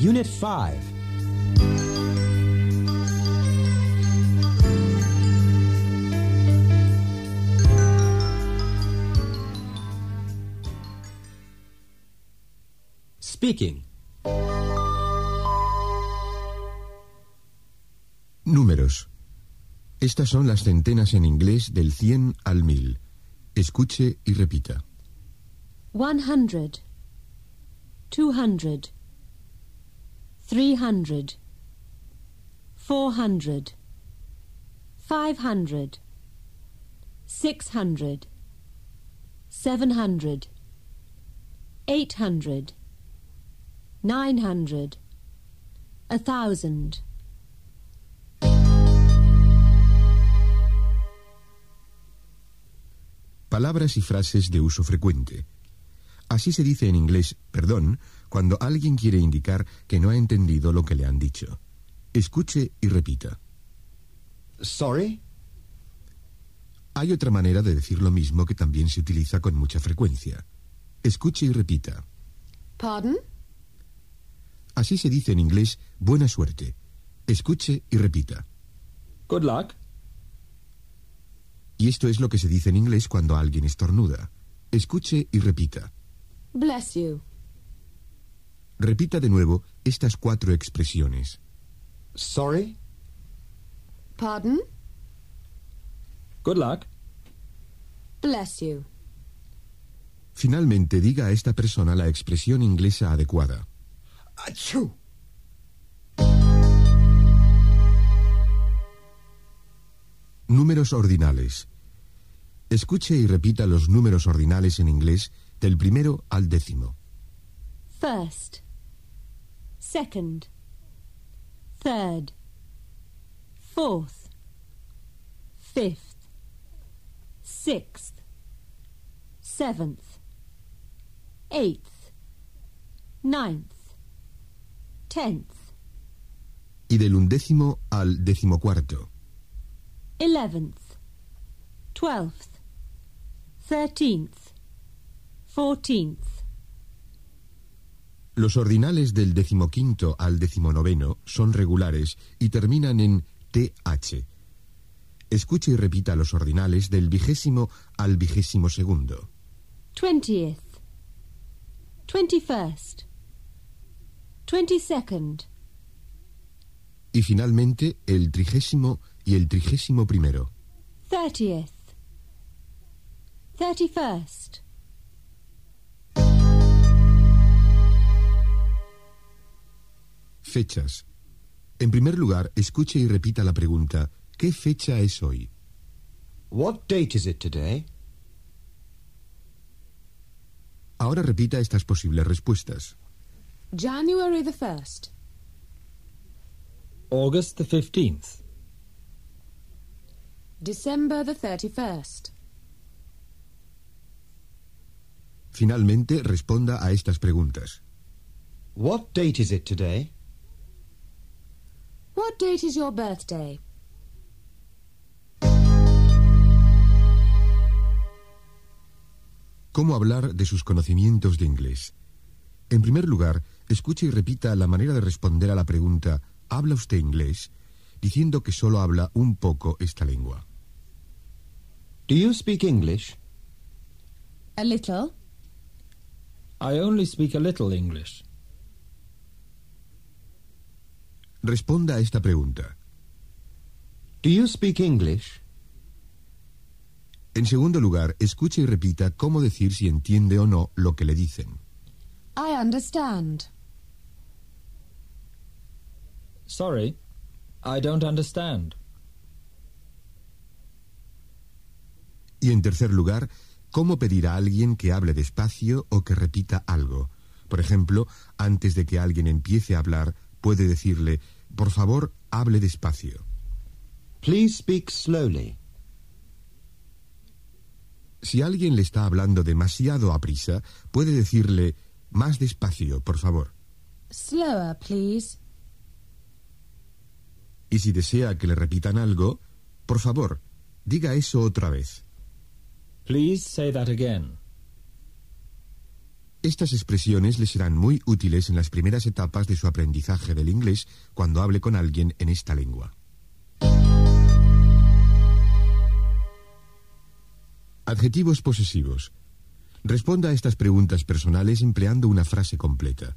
Unit 5. Speaking. Números. Estas son las centenas en inglés del 100 al 1000. Escuche y repita. 100 200 three hundred, four hundred, five hundred, six hundred, seven hundred, eight hundred, nine hundred, a thousand. Palabras y frases de uso frecuente. Así se dice en inglés perdón cuando alguien quiere indicar que no ha entendido lo que le han dicho. Escuche y repita. Sorry? Hay otra manera de decir lo mismo que también se utiliza con mucha frecuencia. Escuche y repita. Pardon? Así se dice en inglés buena suerte. Escuche y repita. Good luck. Y esto es lo que se dice en inglés cuando alguien estornuda. Escuche y repita. Bless you. Repita de nuevo estas cuatro expresiones. Sorry? Pardon? Good luck. Bless you. Finalmente diga a esta persona la expresión inglesa adecuada. Achoo! Números ordinales. Escuche y repita los números ordinales en inglés del primero al décimo. First. Second. Third. Fourth. Fifth. Sixth. Seventh. Eighth. Ninth. Tenth. Y del undécimo al decimocuarto. Eleventh. Twelfth. Thirteenth. Fourteenth. Los ordinales del decimoquinto al decimonoveno son regulares y terminan en TH. Escuche y repita los ordinales del vigésimo al vigésimo segundo. Twentieth. Twenty-first. Twenty-second. Y finalmente el trigésimo y el trigésimo primero. Thirtieth. Thirty-first. Fechas. En primer lugar, escuche y repita la pregunta ¿qué fecha es hoy? What date is it today? Ahora repita estas posibles respuestas. January the first. August the 15th. December the thirty-first. Finalmente, responda a estas preguntas. What date is it today? What date is your birthday? ¿Cómo hablar de sus conocimientos de inglés? En primer lugar, escuche y repita la manera de responder a la pregunta ¿Habla usted inglés? diciendo que solo habla un poco esta lengua. Do you speak English? A little. I only speak a little English. Responda a esta pregunta. Do you speak English? En segundo lugar, escuche y repita cómo decir si entiende o no lo que le dicen. I understand. Sorry, I don't understand. Y en tercer lugar, cómo pedir a alguien que hable despacio o que repita algo. Por ejemplo, antes de que alguien empiece a hablar, puede decirle, por favor, hable despacio. Please speak slowly. Si alguien le está hablando demasiado a prisa, puede decirle, más despacio, por favor. Slower, please. Y si desea que le repitan algo, por favor, diga eso otra vez. Please say that again. Estas expresiones le serán muy útiles en las primeras etapas de su aprendizaje del inglés cuando hable con alguien en esta lengua. Adjetivos posesivos. Responda a estas preguntas personales empleando una frase completa.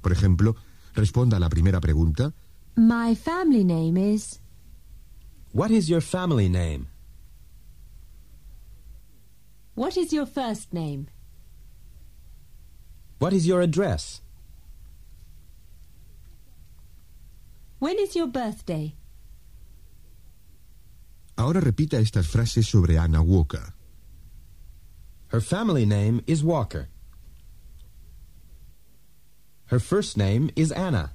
Por ejemplo, responda a la primera pregunta. My family name is. What is your family name? What is your first name? What is your address? When is your birthday? Ahora repita estas frases sobre Anna Walker. Her family name is Walker. Her first name is Anna.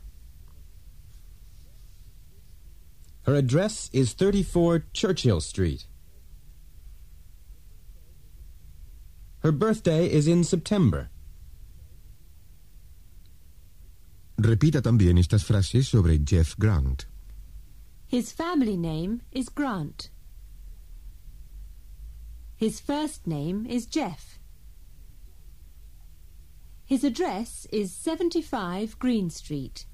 Her address is 34 Churchill Street. Her birthday is in September. Repita también estas frases sobre Jeff Grant. His family name is Grant. His first name is Jeff. His address is 75 Green Street.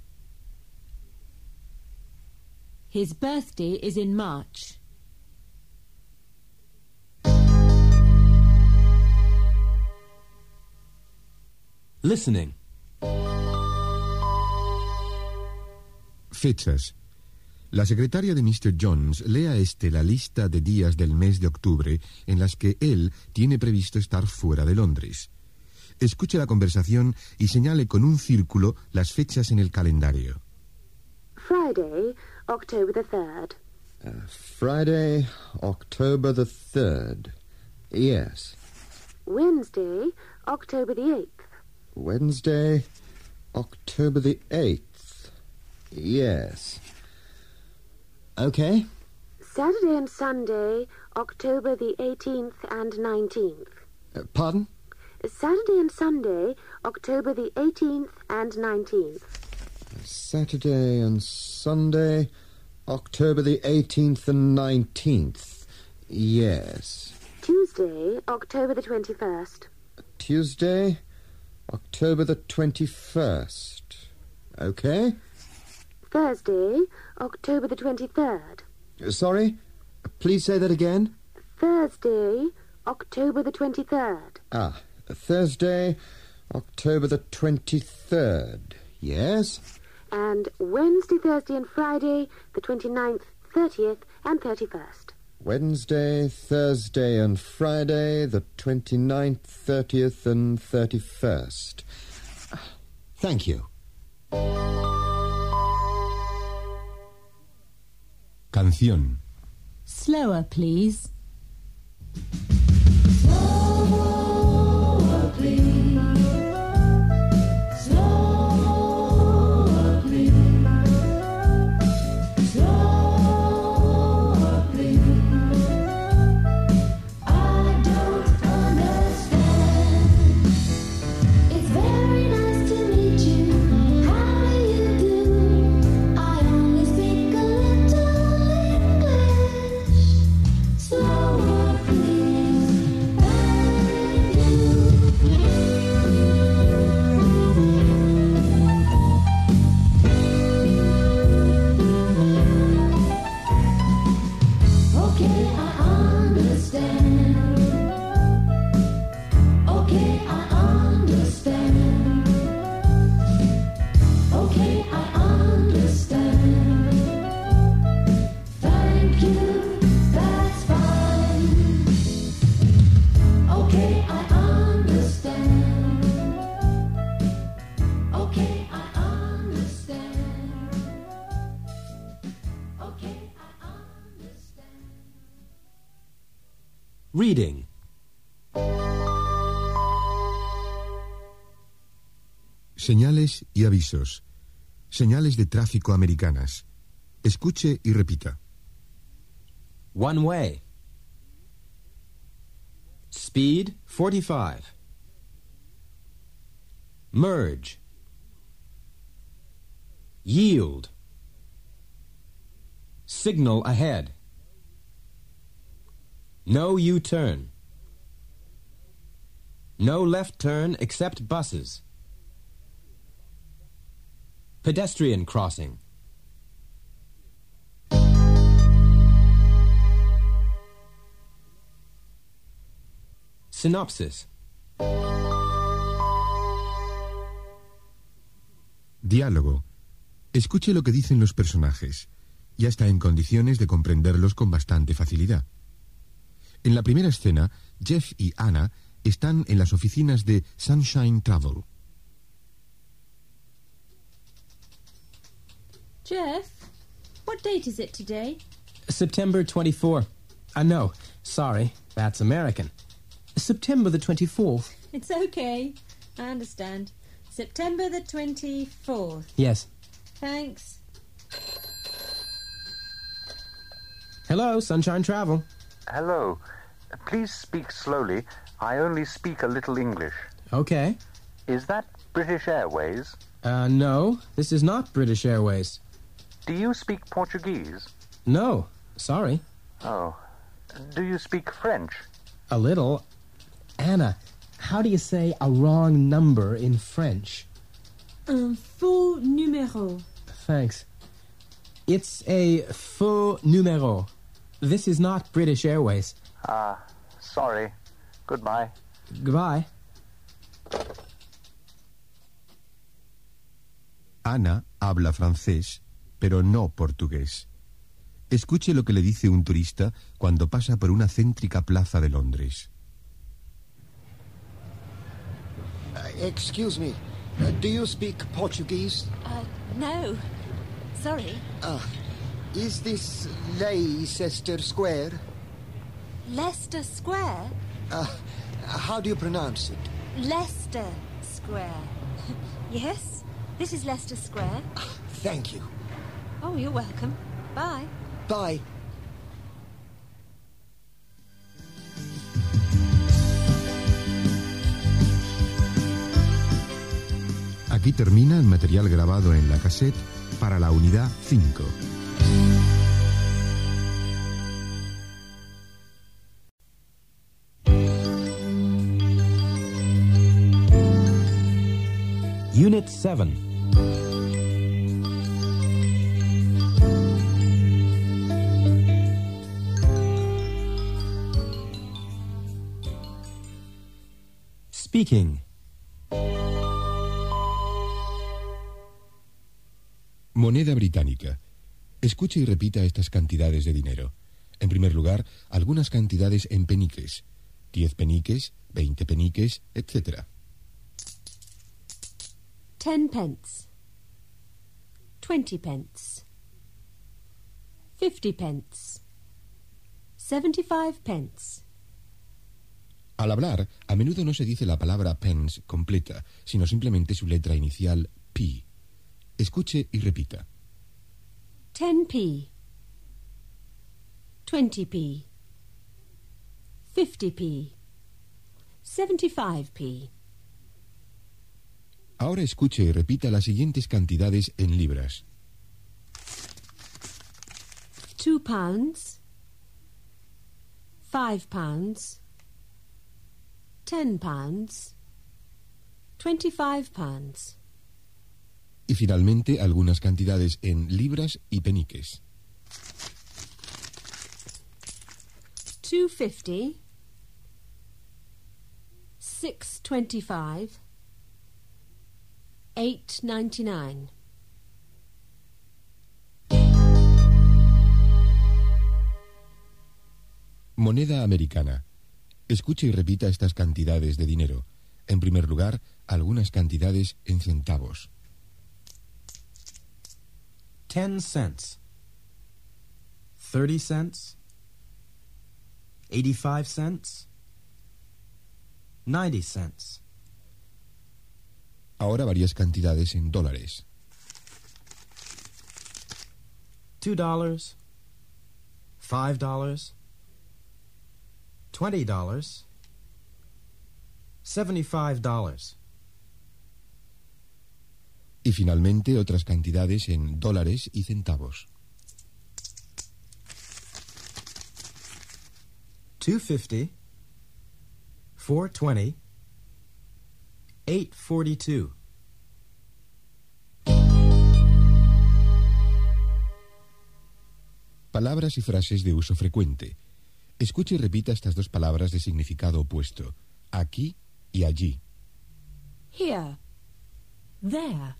His birthday is in March. Listening. Fechas. La secretaria de Mr. Jones lee a este la lista de días del mes de octubre en las que él tiene previsto estar fuera de Londres. Escuche la conversación y señale con un círculo las fechas en el calendario. Friday, October the 3rd. Uh, Friday, October the 3rd. Yes. Wednesday, October the 8th. Wednesday, October the 8th. Yes. Okay. Saturday and Sunday, October the 18th and 19th. Uh, pardon? Saturday and Sunday, October the 18th and 19th. Saturday and Sunday, October the 18th and 19th. Yes. Tuesday, October the 21st. Tuesday, October the 21st. Okay. Thursday, October the 23rd. Uh, Sorry? Please say that again. Thursday, October the 23rd. Ah, Thursday, October the 23rd. Yes? And Wednesday, Thursday, and Friday, the 29th, 30th, and 31st. Wednesday, Thursday, and Friday, the 29th, 30th, and 31st. Thank you. Canción. Slower, please. Señales y avisos. Señales de tráfico americanas. Escuche y repita. One way. Speed 45. Merge. Yield. Signal ahead. No U turn. No left turn except buses. Pedestrian crossing. Synopsis. Diálogo. Escuche lo que dicen los personajes. Ya está en condiciones de comprenderlos con bastante facilidad. En la primera escena, Jeff y Anna están en las oficinas de Sunshine Travel. Jeff, what date is it today? September 24. Uh, no, sorry, that's American. September the 24th. It's okay. I understand. September the 24th. Yes. Thanks. Hello, Sunshine Travel. Hello. Please speak slowly. I only speak a little English. Okay. Is that British Airways? Uh, no, this is not British Airways. Do you speak Portuguese? No, sorry. Oh. Do you speak French? A little. Anna, how do you say a wrong number in French? Un faux numéro. Thanks. It's a faux numéro. This is not British Airways. Ah, sorry. Goodbye. Goodbye. Ana habla francés, pero no portugués. Escuche lo que le dice un turista cuando pasa por una céntrica plaza de Londres. Uh, excuse me. Uh, do you speak Portuguese? Uh, no. Sorry. Ah, is this Leicester Square? Leicester Square? Uh, how do you pronounce it? Leicester Square. yes? This is Leicester Square. Thank you. Oh, you're welcome. Bye. Bye. Aquí termina el material grabado en la cassette para la unidad 5. Unit 7. Speaking. Moneda británica. Escuche y repita estas cantidades de dinero. En primer lugar, algunas cantidades en peniques. 10 peniques, 20 peniques, etc. Ten pence. Twenty pence. Fifty pence. Seventy-five pence. Al hablar, a menudo no se dice la palabra pence completa, sino simplemente su letra inicial P. Escuche y repita. Ten p. Twenty p. Fifty p. Seventy-five p. Ahora escuche y repita las siguientes cantidades en libras. Two pounds. Five pounds. Ten pounds. Twenty-five pounds. Y finalmente algunas cantidades en libras y peniques. Two fifty. Six twenty-five. Eight ninety-nine. Moneda americana. Escuche y repita estas cantidades de dinero. En primer lugar, algunas cantidades en centavos. 10 cents. 30 cents. 85 cents. 90 cents. Ahora varias cantidades en dólares. $2. $5. $20. $75. Y finalmente otras cantidades en dólares y centavos. 250 420 842. Palabras y frases de uso frecuente. Escuche y repita estas dos palabras de significado opuesto. Aquí y allí. Here. There.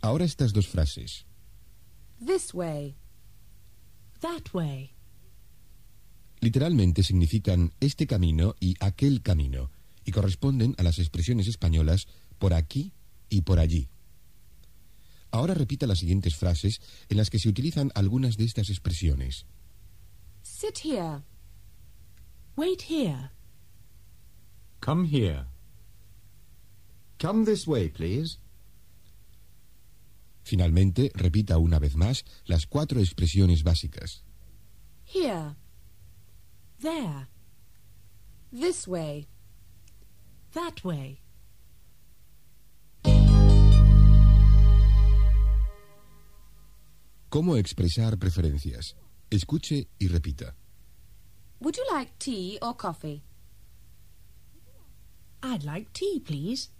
Ahora estas dos frases. This way. That way. Literalmente significan este camino y aquel camino y corresponden a las expresiones españolas por aquí y por allí. Ahora repita las siguientes frases en las que se utilizan algunas de estas expresiones. Sit here. Wait here. Come here. Come this way, please. Finalmente, repita una vez más las cuatro expresiones básicas. Here. There. This way. That way. ¿Cómo expresar preferencias? Escuche y repita. Would you like tea or coffee? I'd like tea, please.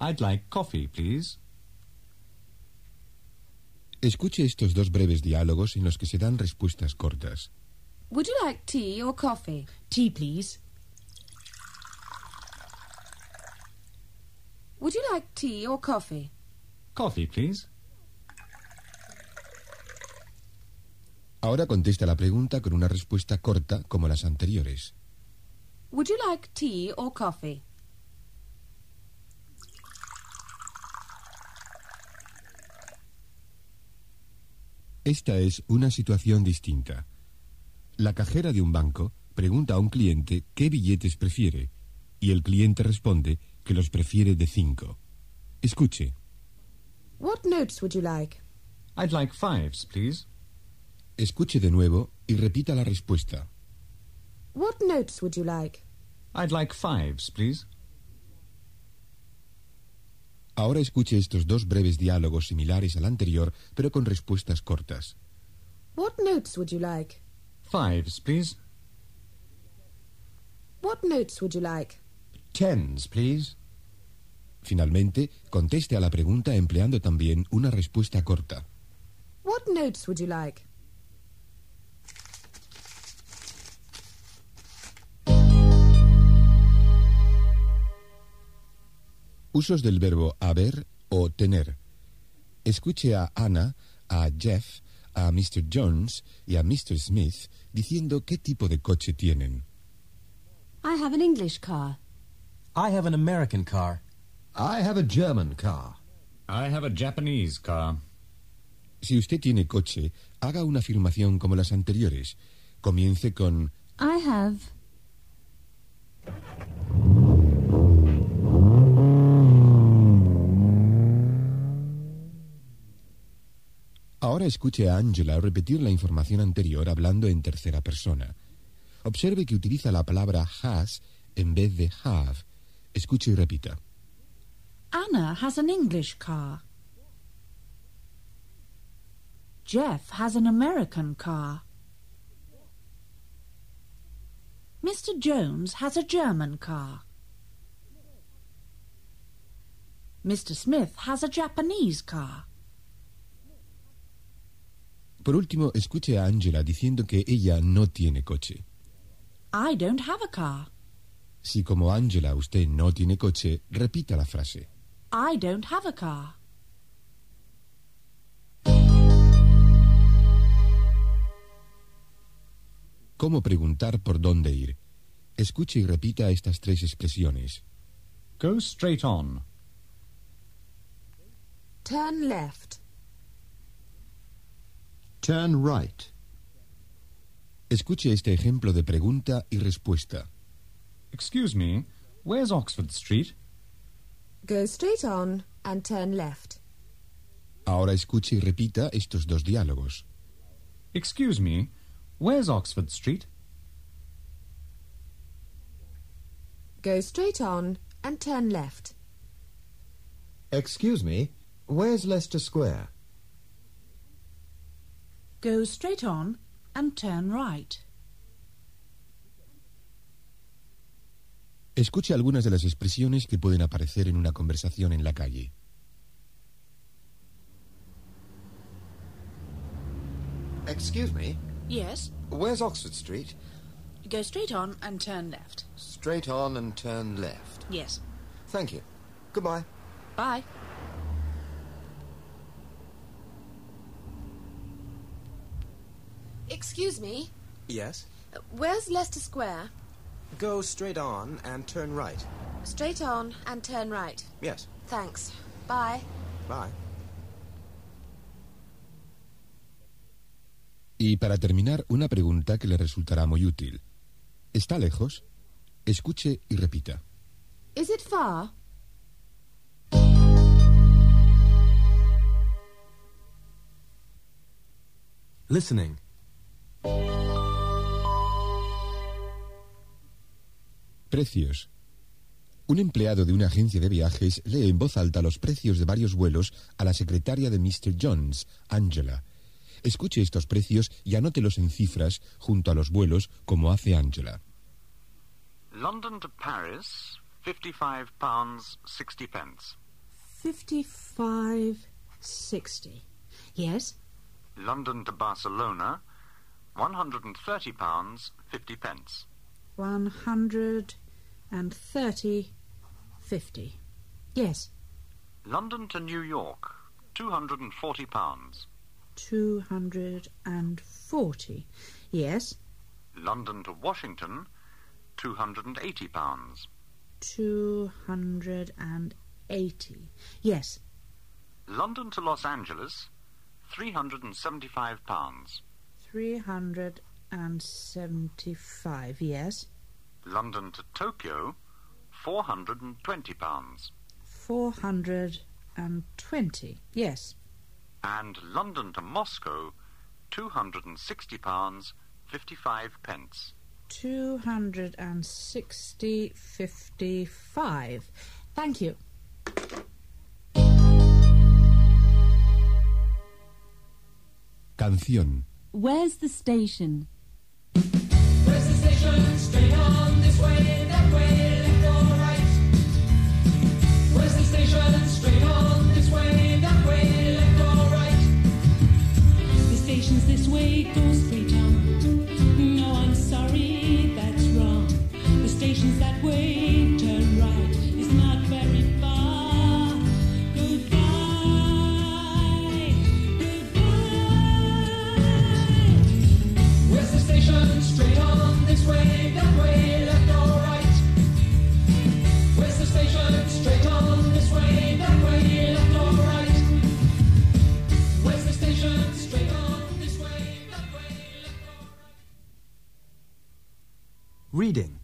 I'd like coffee, please. Escuche estos dos breves diálogos en los que se dan respuestas cortas. Would you like tea or coffee? Tea, please. Would you like tea or coffee? Coffee, please. Ahora contesta la pregunta con una respuesta corta como las anteriores. Would you like tea or coffee? Esta es una situación distinta. La cajera de un banco pregunta a un cliente qué billetes prefiere y el cliente responde que los prefiere de cinco. Escuche. What notes would you like? I'd like fives, please. Escuche de nuevo y repita la respuesta. What notes would you like? I'd like fives, please. Ahora escuche estos dos breves diálogos similares al anterior, pero con respuestas cortas. What notes would you like? Fives, please. What notes would you like? Tens, please. Finalmente, conteste a la pregunta empleando también una respuesta corta. What notes would you like? Usos del verbo haber o tener. Escuche a Anna, a Jeff, a Mr. Jones y a Mr. Smith diciendo qué tipo de coche tienen. I have an English car. I have an American car. I have a German car. I have a Japanese car. Si usted tiene coche, haga una afirmación como las anteriores. Comience con I have. Ahora escuche a Angela repetir la información anterior hablando en tercera persona. Observe que utiliza la palabra has en vez de have. Escuche y repita. Anna has an English car. Jeff has an American car. Mr. Jones has a German car. Mr. Smith has a Japanese car. Por último, escuche a Angela diciendo que ella no tiene coche. I don't have a car. Si como Angela usted no tiene coche, repita la frase. I don't have a car. ¿Cómo preguntar por dónde ir? Escuche y repita estas tres expresiones. Go straight on. Turn left. Turn right. Escuche este ejemplo de pregunta y respuesta. Excuse me, where's Oxford Street? Go straight on and turn left. Ahora escuche y repita estos dos diálogos. Excuse me, where's Oxford Street? Go straight on and turn left. Excuse me, where's Leicester Square? Go straight on and turn right. Escuche algunas de las expresiones que pueden aparecer en una conversación en la calle. Excuse me. Yes? Where's Oxford Street? Go straight on and turn left. Straight on and turn left. Yes. Thank you. Goodbye. Bye. Excuse me. Yes? Where's Leicester Square? Go straight on and turn right. Straight on and turn right. Yes. Thanks. Bye. Bye. Y para terminar, una pregunta que le resultará muy útil. ¿Está lejos? Escuche y repita. Is it far? Listening. Precios. Un empleado de una agencia de viajes lee en voz alta los precios de varios vuelos a la secretaria de Mr. Jones, Angela. Escuche estos precios y anótelos en cifras junto a los vuelos como hace Angela. London to Paris, fifty-five pounds sixty pence. Fifty-five sixty. Yes? London to Barcelona, one hundred and thirty pounds fifty pence. One hundred and thirty fifty. Yes. London to New York, two hundred and forty pounds. Two hundred and forty. Yes. London to Washington, two hundred and eighty pounds. Two hundred and eighty. Yes. London to Los Angeles, three hundred and seventy-five pounds. 375, yes. London to Tokyo, 420 pounds. 420, yes. And London to Moscow, 260 pounds 55 pence. Two hundred and sixty fifty-five. Thank you. Canción Where's the station? Where's the station? Straight on this way, that way, left or right. Where's the station? Straight on this way, that way, left or right. The station's this way, go straight Reading.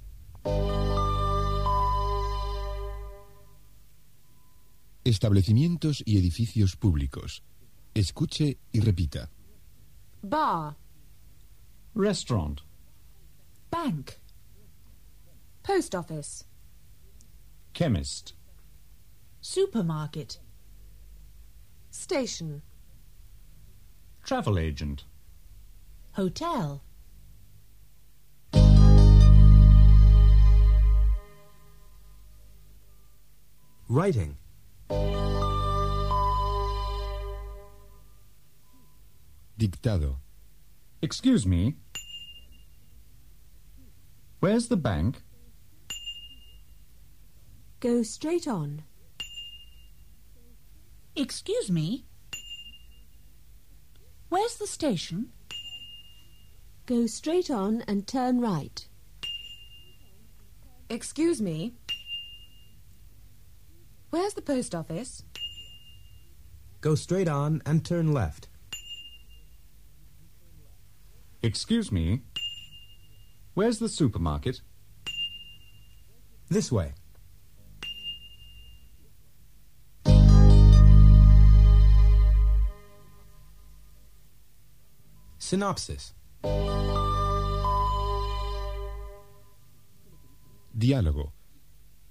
Establecimientos y edificios públicos. Escuche y repita. Bar. Restaurant. Bank. Post office. Chemist. Supermarket. Station. Travel agent. Hotel. Writing. Dictado. Excuse me. Where's the bank? Go straight on. Excuse me. Where's the station? Go straight on and turn right. Excuse me. Where's the post office? Go straight on and turn left. Excuse me. Where's the supermarket? This way. Synopsis. Diálogo.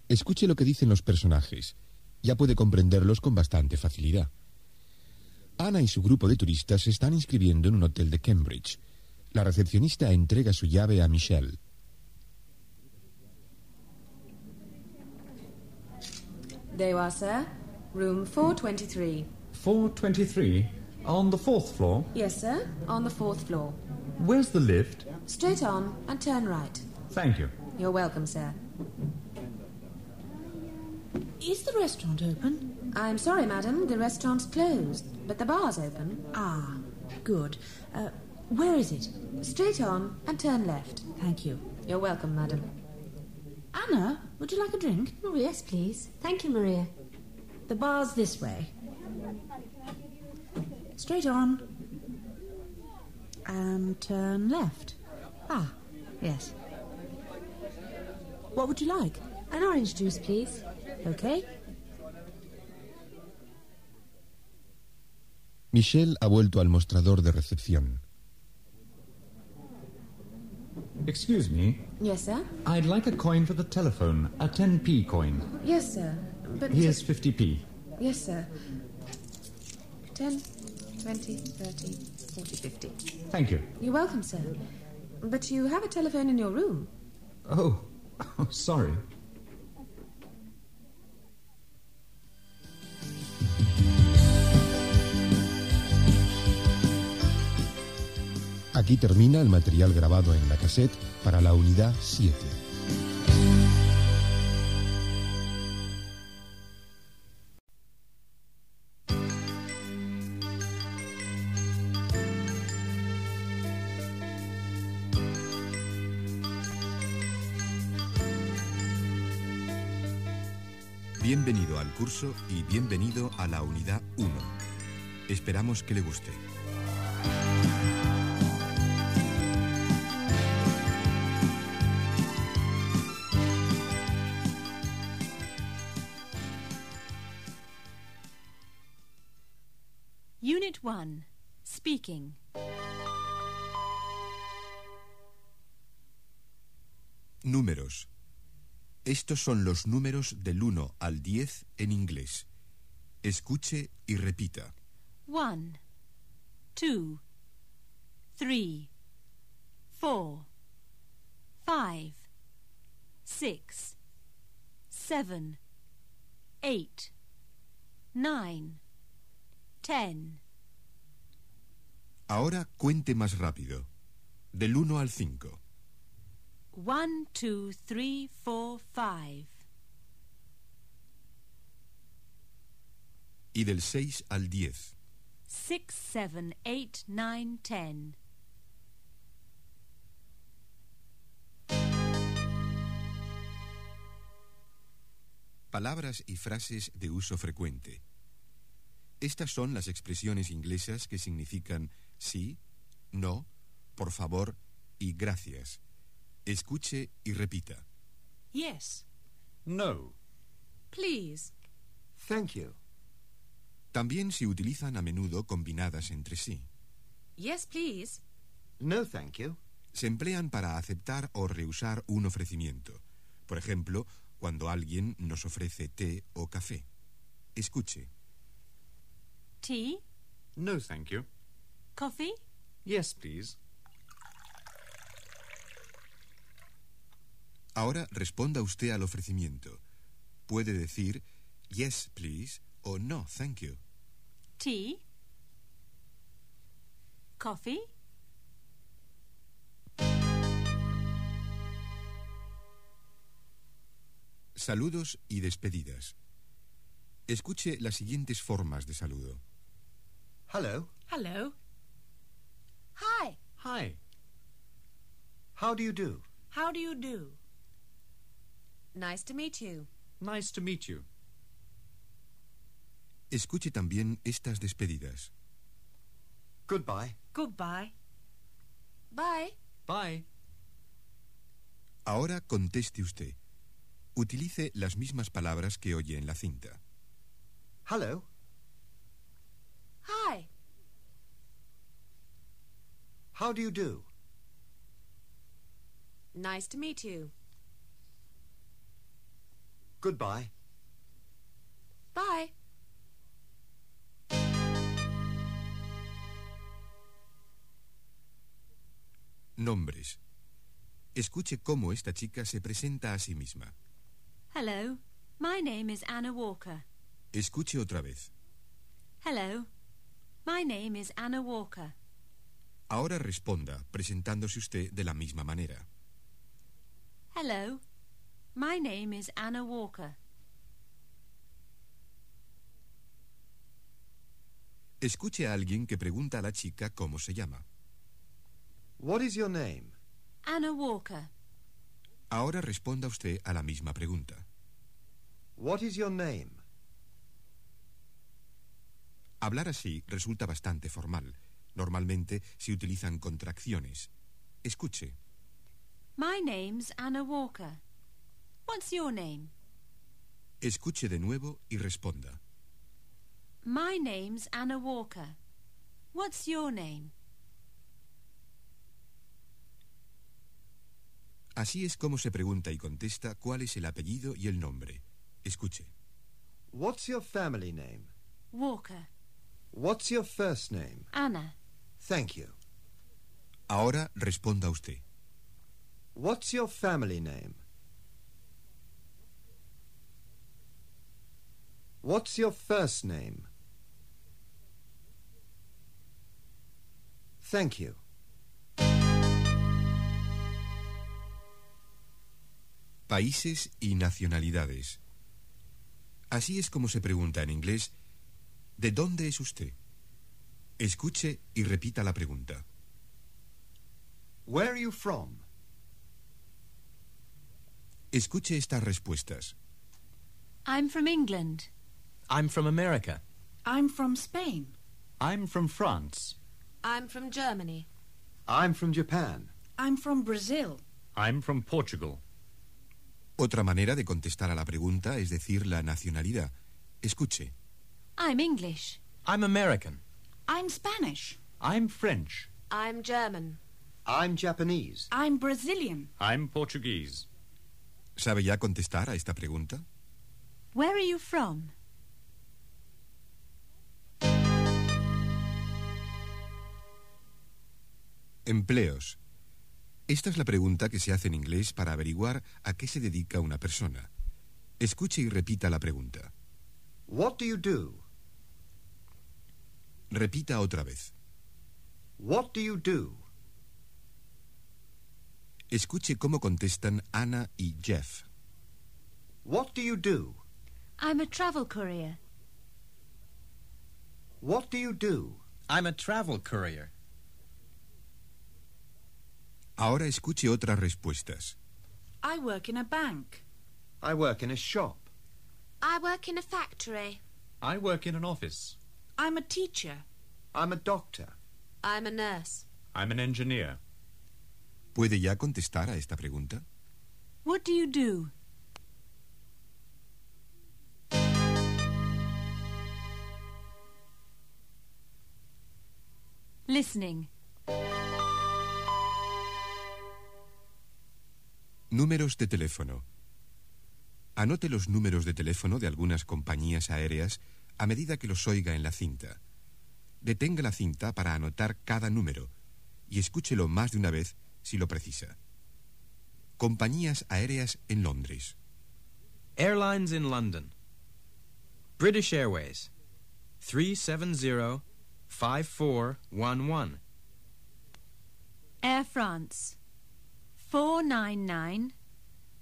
Escuche lo que dicen los personajes. Ya puede comprenderlos con bastante facilidad. Ana y su grupo de turistas se están inscribiendo en un hotel de Cambridge. La recepcionista entrega su llave a Michelle. There you are, sir. Room 423. 423? On the fourth floor? Yes, sir. On the fourth floor. Where's the lift? Straight on and turn right. Thank you. You're welcome, sir. Is the restaurant open? I'm sorry, madam. The restaurant's closed, but the bar's open. Ah, good. Uh, where is it? Straight on and turn left. Thank you. You're welcome, madam. Anna, would you like a drink? Oh, yes, please. Thank you, Maria. The bar's this way. Straight on. And turn left. Ah, yes. What would you like? An orange juice, please. Okay. Michelle ha vuelto al mostrador de recepción. Excuse me. Yes, sir. I'd like a coin for the telephone, a 10p coin. Yes, sir. But Here's 50p. Yes, sir. 10, 20, 30, 40, 50. Thank you. You're welcome, sir. But you have a telephone in your room. Oh, oh sorry. Aquí termina el material grabado en la cassette para la unidad 7. Bienvenido al curso y bienvenido a la unidad 1. Esperamos que le guste. Unit 1. Speaking. Números. Estos son los números del 1 al 10 en inglés. Escuche y repita. 1, 2, 3, 4, 5, 6, 7, 8, 9, 10. Ahora cuente más rápido. Del 1 al 5. 1, 2, 3, 4, 5. Y del 6 al 10. 6, 7, 8, 9, 10. Palabras y frases de uso frecuente. Estas son las expresiones inglesas que significan sí, no, por favor y gracias. Escuche y repita. Yes. No. Please. Thank you. También se utilizan a menudo combinadas entre sí. Yes, please. No, thank you. Se emplean para aceptar o rehusar un ofrecimiento. Por ejemplo, cuando alguien nos ofrece té o café. Escuche. Tea? No, thank you. Coffee? Yes, please. Ahora responda usted al ofrecimiento. Puede decir yes, please o no, thank you. Tea? Coffee? Saludos y despedidas. Escuche las siguientes formas de saludo. Hello. Hello. Hi. Hi. How do you do? How do you do? Nice to meet you. Nice to meet you. Escuche también estas despedidas. Goodbye. Goodbye. Bye. Bye. Ahora conteste usted. Utilice las mismas palabras que oye en la cinta. Hello. Hi. How do you do? Nice to meet you. Goodbye. Bye. Nombres. Escuche cómo esta chica se presenta a sí misma. Hello. My name is Anna Walker. Escuche otra vez. Hello. My name is Anna Walker. Ahora responda, presentándose usted de la misma manera. Hello. My name is Anna Walker. Escuche a alguien que pregunta a la chica cómo se llama. What is your name? Anna Walker. Ahora responda usted a la misma pregunta. What is your name? Hablar así resulta bastante formal. Normalmente se utilizan contracciones. Escuche. My name's Anna Walker. What's your name? Escuche de nuevo y responda. My name's Anna Walker. What's your name? Así es como se pregunta y contesta cuál es el apellido y el nombre. Escuche. What's your family name? Walker. What's your first name? Anna. Thank you. Ahora responda usted. What's your family name? What's your first name? Thank you. Países y nacionalidades. Así es como se pregunta en inglés ¿De dónde es usted? Escuche y repita la pregunta. Where are you from? Escuche estas respuestas. I'm from England. I'm from America. I'm from Spain. I'm from France. I'm from Germany. I'm from Japan. I'm from Brazil. I'm from Portugal. Otra manera de contestar a la pregunta es decir la nacionalidad. Escuche. I'm English. I'm American. I'm Spanish. I'm French. I'm German. I'm Japanese. I'm Brazilian. I'm Portuguese. ¿Sabe ya contestar a esta pregunta? Where are you from? Empleos. Esta es la pregunta que se hace en inglés para averiguar a qué se dedica una persona. Escuche y repita la pregunta. What do you do? Repita otra vez. What do you do? Escuche cómo contestan Ana y Jeff. What do you do? I'm a travel courier. What do you do? I'm a travel courier. Ahora escuche otras respuestas. I work in a bank. I work in a shop. I work in a factory. I work in an office. I'm a teacher. I'm a doctor. I'm a nurse. I'm an engineer. ¿Puede ya contestar a esta pregunta? What do you do? Listening. Números de teléfono. Anote los números de teléfono de algunas compañías aéreas a medida que los oiga en la cinta. Detenga la cinta para anotar cada número y escúchelo más de una vez si lo precisa. Compañías aéreas en Londres. Airlines in London. British Airways. 370 5411. Air France. 499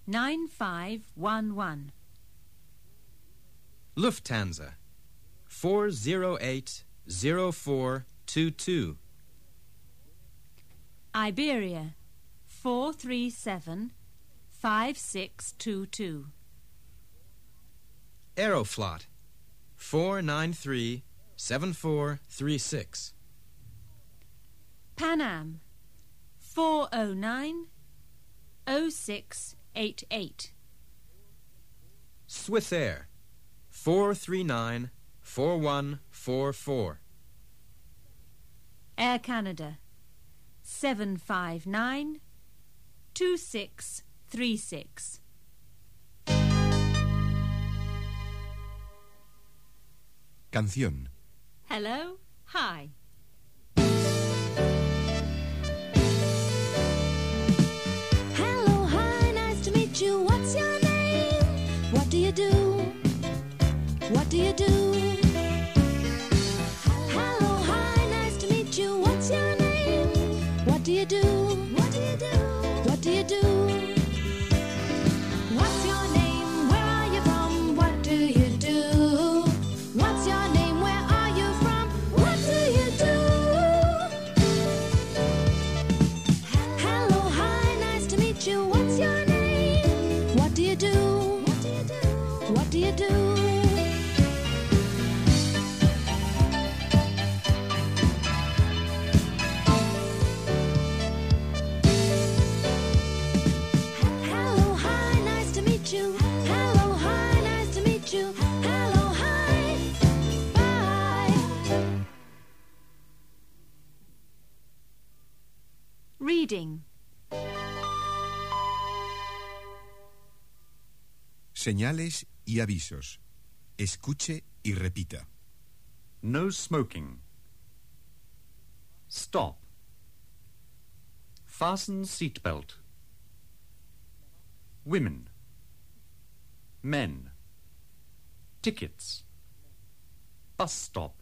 9511. Lufthansa. 408 0422. Iberia. 437 5622. Aeroflot. 493 7436. Pan Am. 409 0688. Swiss Air. 439 4144. Air Canada. 759 2636. Canción. Hello. Hi. Reading. Señales y avisos. Escuche y repita. No smoking. Stop. Fasten seatbelt. Women. Men. Tickets. Bus stop.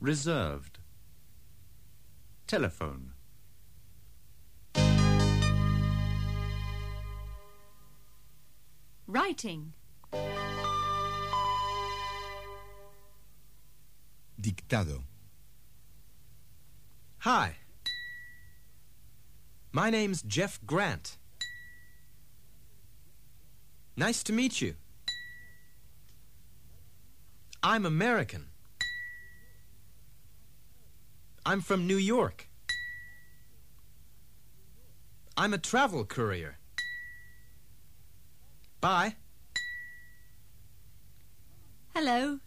Reserved. Telephone. Writing. Dictado. Hi. My name's Jeff Grant. Nice to meet you. I'm American. I'm from New York. I'm a travel courier. Bye. Hello.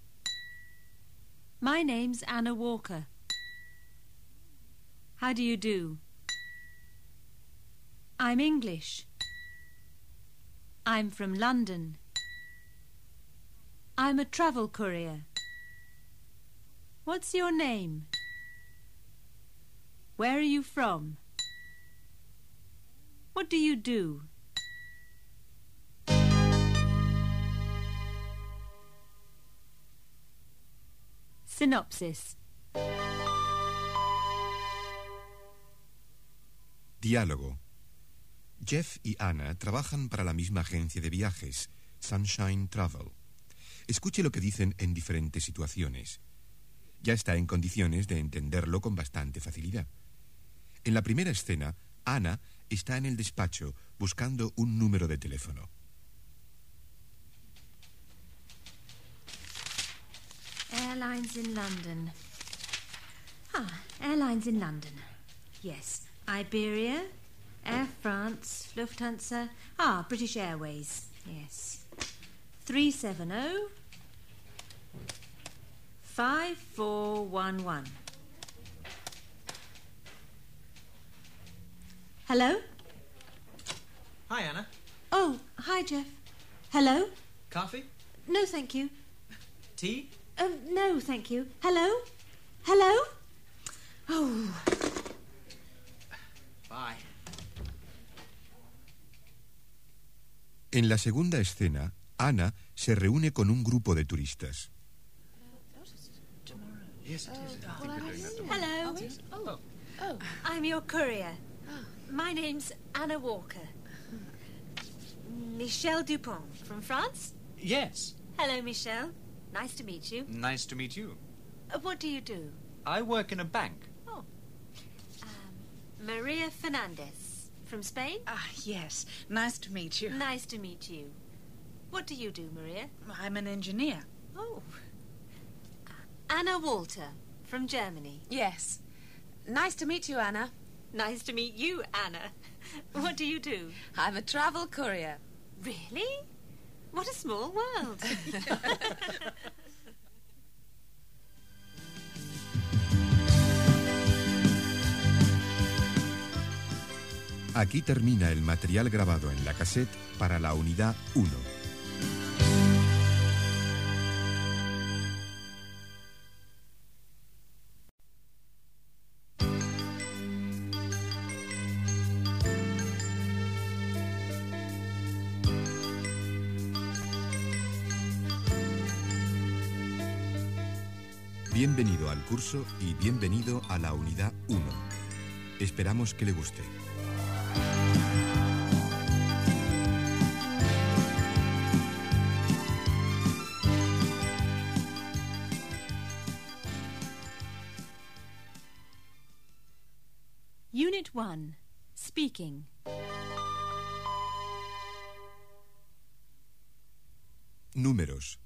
My name's Anna Walker. How do you do? I'm English. I'm from London. I'm a travel courier. What's your name? Where are you from? What do you do? Synopsis. Diálogo. Jeff y Anna trabajan para la misma agencia de viajes, Sunshine Travel. Escuche lo que dicen en diferentes situaciones. Ya está en condiciones de entenderlo con bastante facilidad. En la primera escena, Anna está en el despacho buscando un número de teléfono. Airlines in London. Ah, airlines in London. Yes. Iberia, Air France, Lufthansa. Ah, British Airways. Yes. oh, 370 5411. Hello? Hi, Anna. Oh, hi, Jeff. Hello? Coffee? No, thank you. Tea? Oh, no, thank you. Hello? Hello? Oh. Bye. En la segunda escena, Anna se reúne con un grupo de turistas. Oh, Hello. Oh, oh. Oh. I'm your courier. My name's Anna Walker. Hmm. Michel Dupont from France. Yes. Hello, Michel. Nice to meet you. Nice to meet you. Uh, what do you do? I work in a bank. Oh. Um, Maria Fernandez from Spain. Ah, yes. Nice to meet you. Nice to meet you. What do you do, Maria? I'm an engineer. Oh. Uh, Anna Walter from Germany. Yes. Nice to meet you, Anna. Nice to meet you, Anna. What do you do? I'm a travel courier. Really? What a small world. Aquí termina el material grabado en la cassette para la unidad 1. Curso y bienvenido a la unidad 1. Esperamos que le guste. Unit 1 Speaking. Números.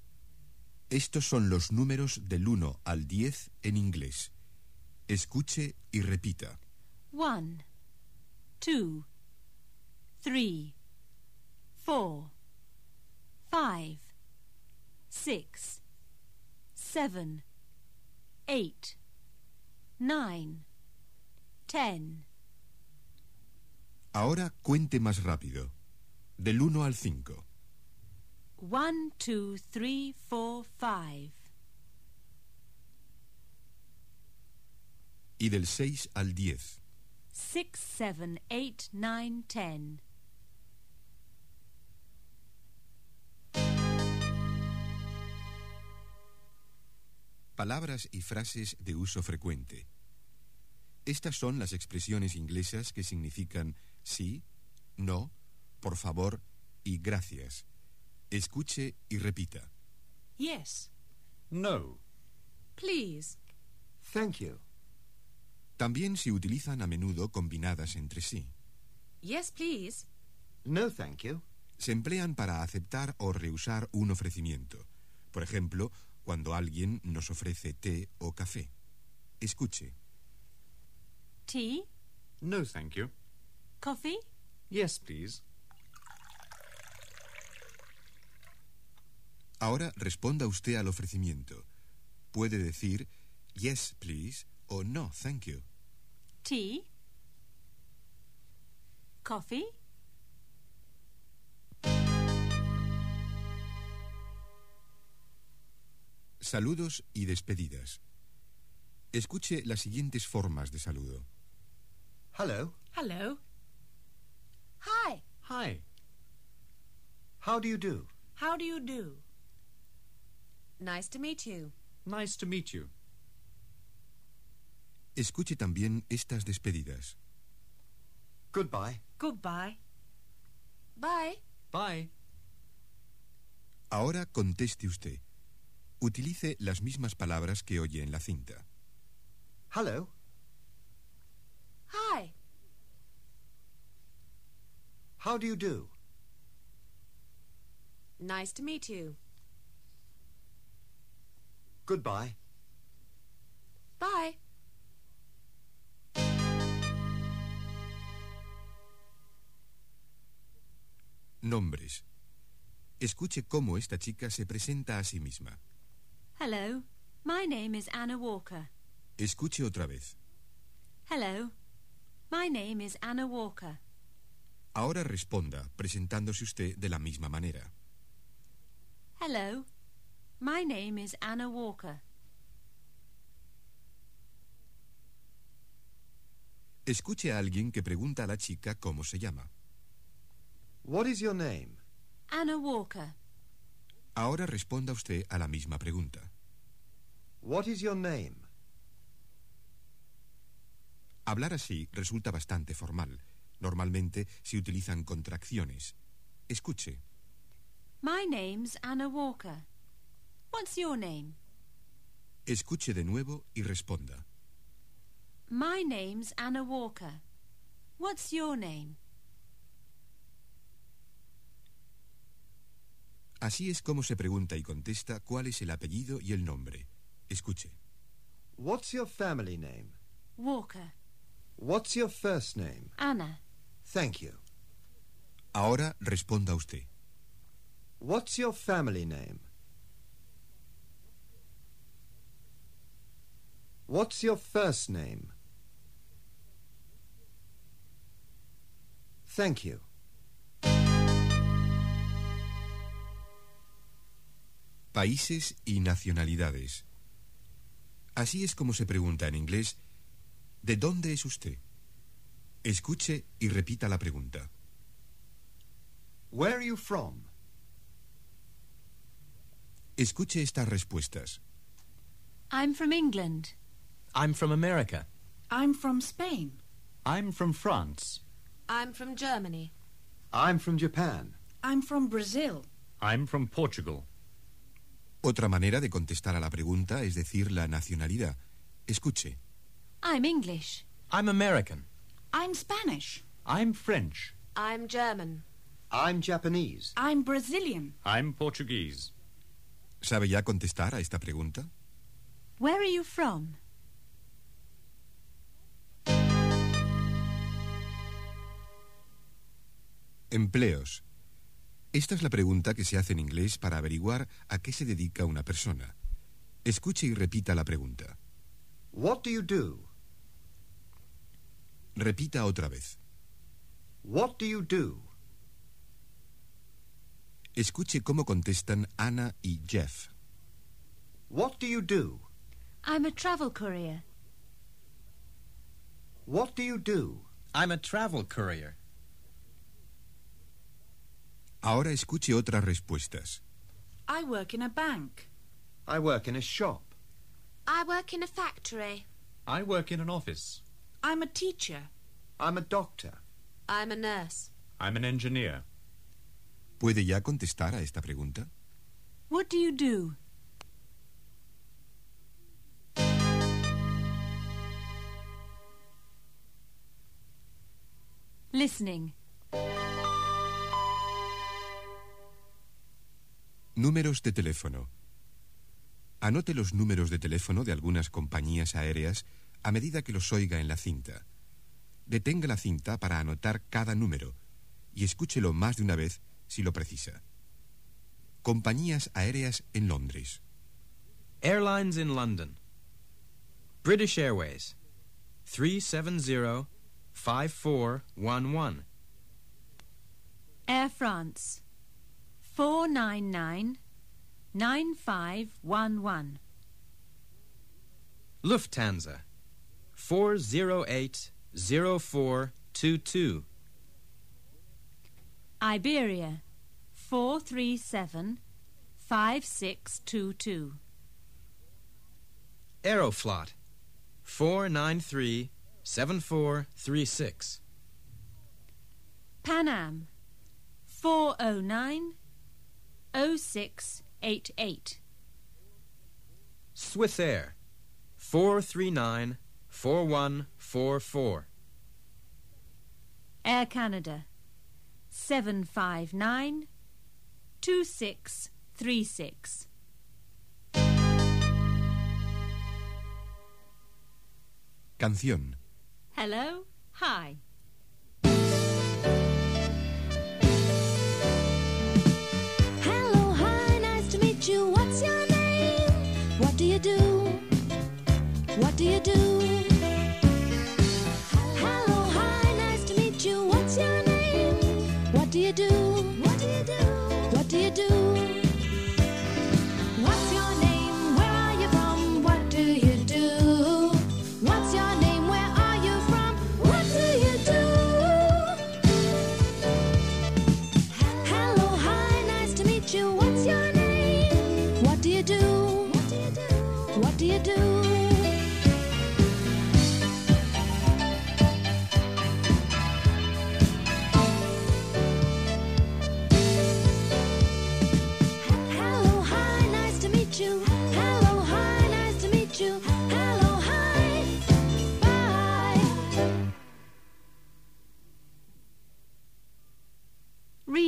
Estos son los números del 1 al 10 en inglés. Escuche y repita. One, two, three, four, five, six, seven, eight, nine, ten. Ahora cuente más rápido. Del 1 al 5. One, two, three, four, five. Y del 6 al 10. Six, seven, eight, nine, ten. Palabras y frases de uso frecuente. Estas son las expresiones inglesas que significan sí, no, por favor y gracias. Escuche y repita. Yes. No. Please. Thank you. También se utilizan a menudo combinadas entre sí. Yes, please. No, thank you. Se emplean para aceptar o rehusar un ofrecimiento. Por ejemplo, cuando alguien nos ofrece té o café. Escuche. Tea? No, thank you. Coffee? Yes, please. Ahora responda usted al ofrecimiento. Puede decir yes, please o no, thank you. Tea? Coffee? Saludos y despedidas. Escuche las siguientes formas de saludo. Hello. Hello. Hi. Hi. How do you do? How do you do? Nice to meet you. Nice to meet you. Escuche también estas despedidas. Goodbye. Goodbye. Bye. Bye. Ahora conteste usted. Utilice las mismas palabras que oye en la cinta. Hello. Hi. How do you do? Nice to meet you. Goodbye. Bye. Nombres. Escuche cómo esta chica se presenta a sí misma. Hello. My name is Anna Walker. Escuche otra vez. Hello. My name is Anna Walker. Ahora responda, presentándose usted de la misma manera. Hello. My name is Anna Walker. Escuche a alguien que pregunta a la chica cómo se llama. What is your name? Anna Walker. Ahora responda usted a la misma pregunta. What is your name? Hablar así resulta bastante formal. Normalmente se utilizan contracciones. Escuche. My name's Anna Walker. What's your name? Escuche de nuevo y responda. My name's Anna Walker. What's your name? Así es como se pregunta y contesta cuál es el apellido y el nombre. Escuche. What's your family name? Walker. What's your first name? Anna. Thank you. Ahora responda usted. What's your family name? What's your first name? Thank you. Países y nacionalidades. Así es como se pregunta en inglés ¿De dónde es usted? Escuche y repita la pregunta. Where are you from? Escuche estas respuestas. I'm from England. I'm from America. I'm from Spain. I'm from France. I'm from Germany. I'm from Japan. I'm from Brazil. I'm from Portugal. Otra manera de contestar a la pregunta es decir la nacionalidad. Escuche. I'm English. I'm American. I'm Spanish. I'm French. I'm German. I'm Japanese. I'm Brazilian. I'm Portuguese. ¿Sabe ya contestar a esta pregunta? Where are you from? Empleos. Esta es la pregunta que se hace en inglés para averiguar a qué se dedica una persona. Escuche y repita la pregunta. What do you do? Repita otra vez. What do you do? Escuche cómo contestan Ana y Jeff. What do you do? I'm a travel courier. What do you do? I'm a travel courier. Ahora escuche otras respuestas. I work in a bank. I work in a shop. I work in a factory. I work in an office. I'm a teacher. I'm a doctor. I'm a nurse. I'm an engineer. ¿Puede ya contestar a esta pregunta? What do you do? Listening. Números de teléfono. Anote los números de teléfono de algunas compañías aéreas a medida que los oiga en la cinta. Detenga la cinta para anotar cada número y escúchelo más de una vez si lo precisa. Compañías aéreas en Londres. Airlines in London. British Airways. 370-5411. Air France. 499 9511. Lufthansa. 408-0422. Iberia. 437 5622. Aeroflot. 493-7436. Pan Am. 409 0688. Swiss Air. 439-4144. Air Canada. 759 2636. Canción. Hello. Hi.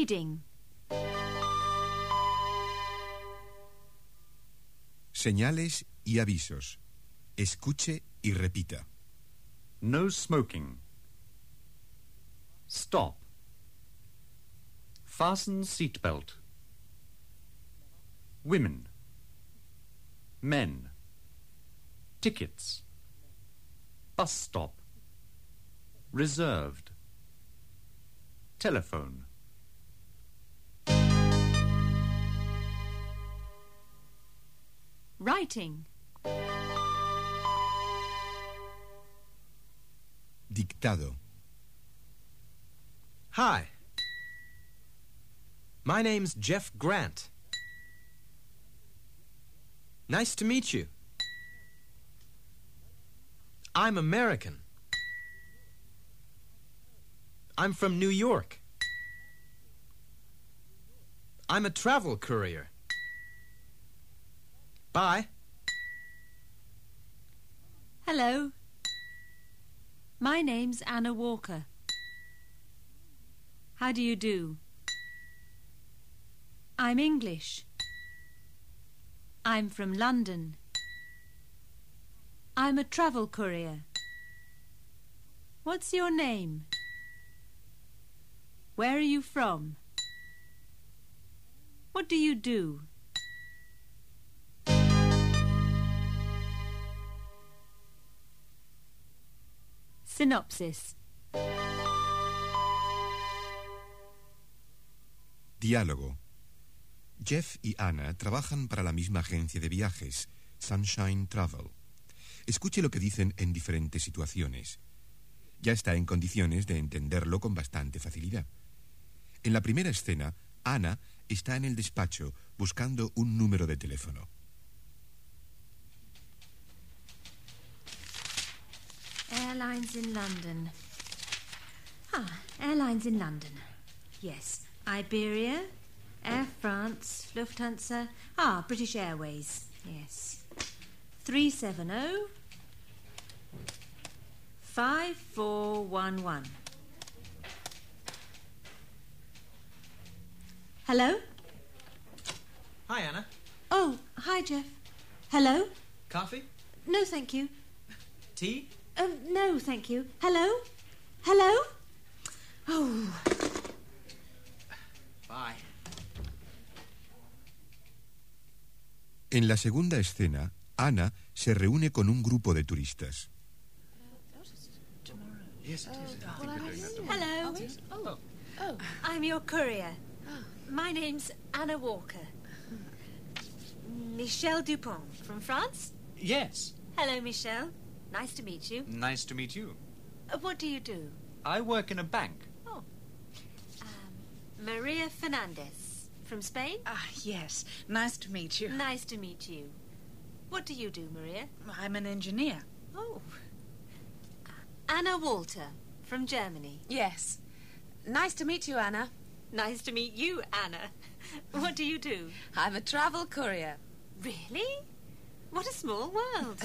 Reading. Señales y avisos. Escuche y repita. No smoking. Stop. Fasten seatbelt. Women. Men. Tickets. Bus stop. Reserved. Telephone. Writing. Dictado. Hi. My name's Jeff Grant. Nice to meet you. I'm American. I'm from New York. I'm a travel courier. Bye. Hello. My name's Anna Walker. How do you do? I'm English. I'm from London. I'm a travel courier. What's your name? Where are you from? What do you do? Synopsis. Diálogo. Jeff y Anna trabajan para la misma agencia de viajes, Sunshine Travel. Escuche lo que dicen en diferentes situaciones. Ya está en condiciones de entenderlo con bastante facilidad. En la primera escena, Anna está en el despacho buscando un número de teléfono. Airlines in London. Ah, airlines in London. Yes. Iberia, Air France, Lufthansa. Ah, British Airways. Yes. oh, 370 5411. Hello? Hi, Anna. Oh, hi, Jeff. Hello? Coffee? No, thank you. Tea? Um, no, thank you. Hello? Hello? Oh. Bye. En la segunda escena, Anna se reúne con un grupo de turistas. Hello. Oh. Oh. I'm your courier. My name's Anna Walker. Michel Dupont from France? Yes. Hello, Michel. Nice to meet you. Nice to meet you. Uh, what do you do? I work in a bank. Um, Maria Fernandez from Spain? Ah, yes. Nice to meet you. Nice to meet you. What do you do, Maria? I'm an engineer. Oh. Anna Walter from Germany. Yes. Nice to meet you, Anna. Nice to meet you, Anna. What do you do? I'm a travel courier. Really? What a small world.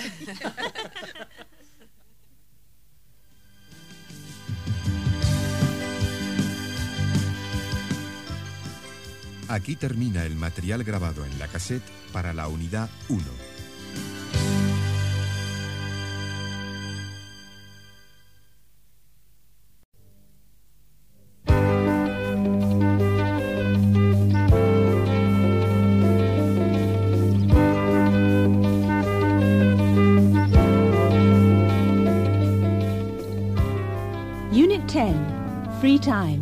Aquí termina el material grabado en la cassette para la unidad 1. Time.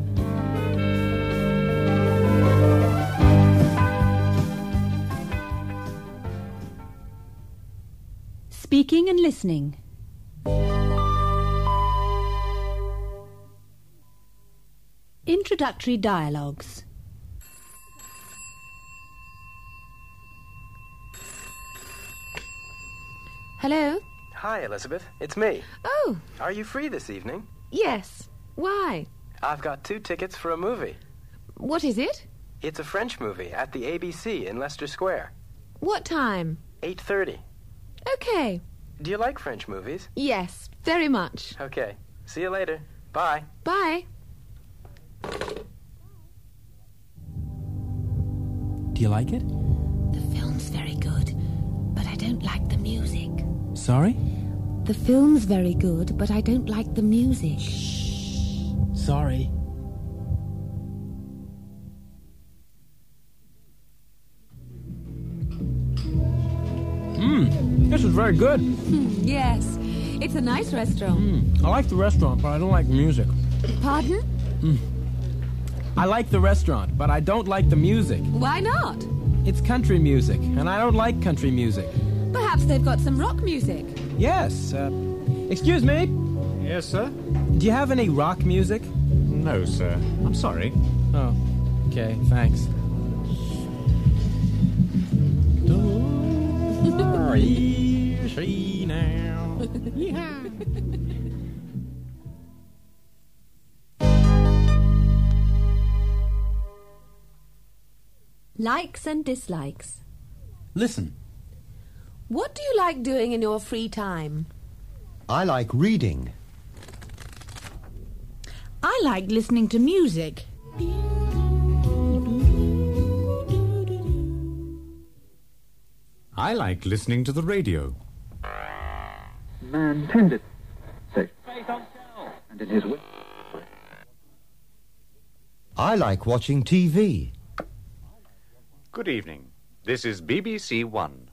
Speaking and listening. Introductory dialogues. Hello? Hi, Elizabeth. It's me. Oh, Are you free this evening? yes. Why? I've got two tickets for a movie. What is it? It's a French movie at the ABC in Leicester Square. What time? 8:30. Okay. Do you like French movies? Yes, very much. Okay. See you later. Bye. Bye. Do you like it? The film's very good, but I don't like the music. Sorry? The film's very good, but I don't like the music. Sorry. Mmm, this is very good. Hmm, yes. It's a nice restaurant. Mm, I like the restaurant, but I don't like the music. Pardon? Mm. I like the restaurant, but I don't like the music. Why not? It's country music, and I don't like country music. Perhaps they've got some rock music. Yes, uh, excuse me? Yes, sir? Do you have any rock music? No, sir. I'm sorry. Oh, okay, thanks. Likes and dislikes. Listen. What do you like doing in your free time? I like reading. I like listening to music. I like listening to the radio. Man tended. Say, faith on shell. And in his wi- I like watching TV. Good evening. This is BBC One.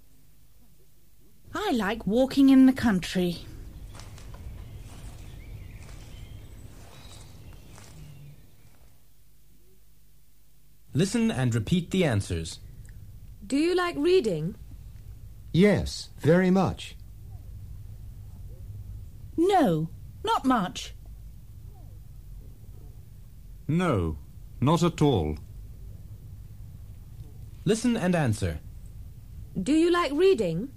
I like walking in the country. Listen and repeat the answers. Do you like reading? Yes, very much. No, not much. No, not at all. Listen and answer. Do you like reading?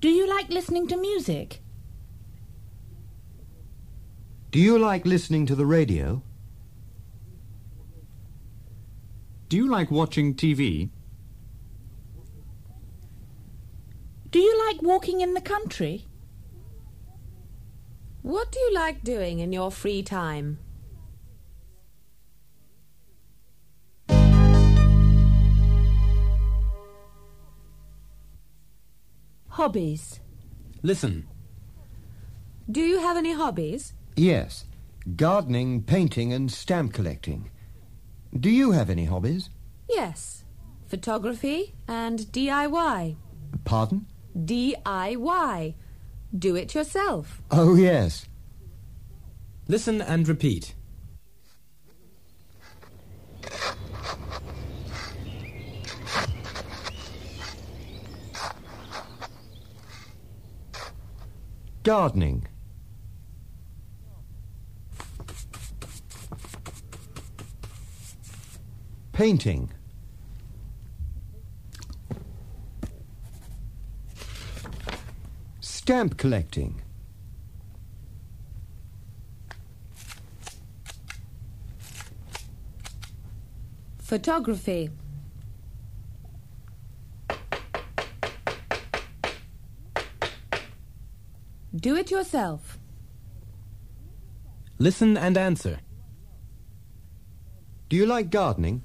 Do you like listening to music? Do you like listening to the radio? Do you like watching TV? Do you like walking in the country? What do you like doing in your free time? Hobbies. Listen. Do you have any hobbies? Yes. Gardening, painting, and stamp collecting. Do you have any hobbies? Yes. Photography and DIY. Pardon? DIY. Do it yourself. Oh, yes. Listen and repeat. Gardening. Painting. Stamp collecting. Photography. Do it yourself. Listen and answer. Do you like gardening?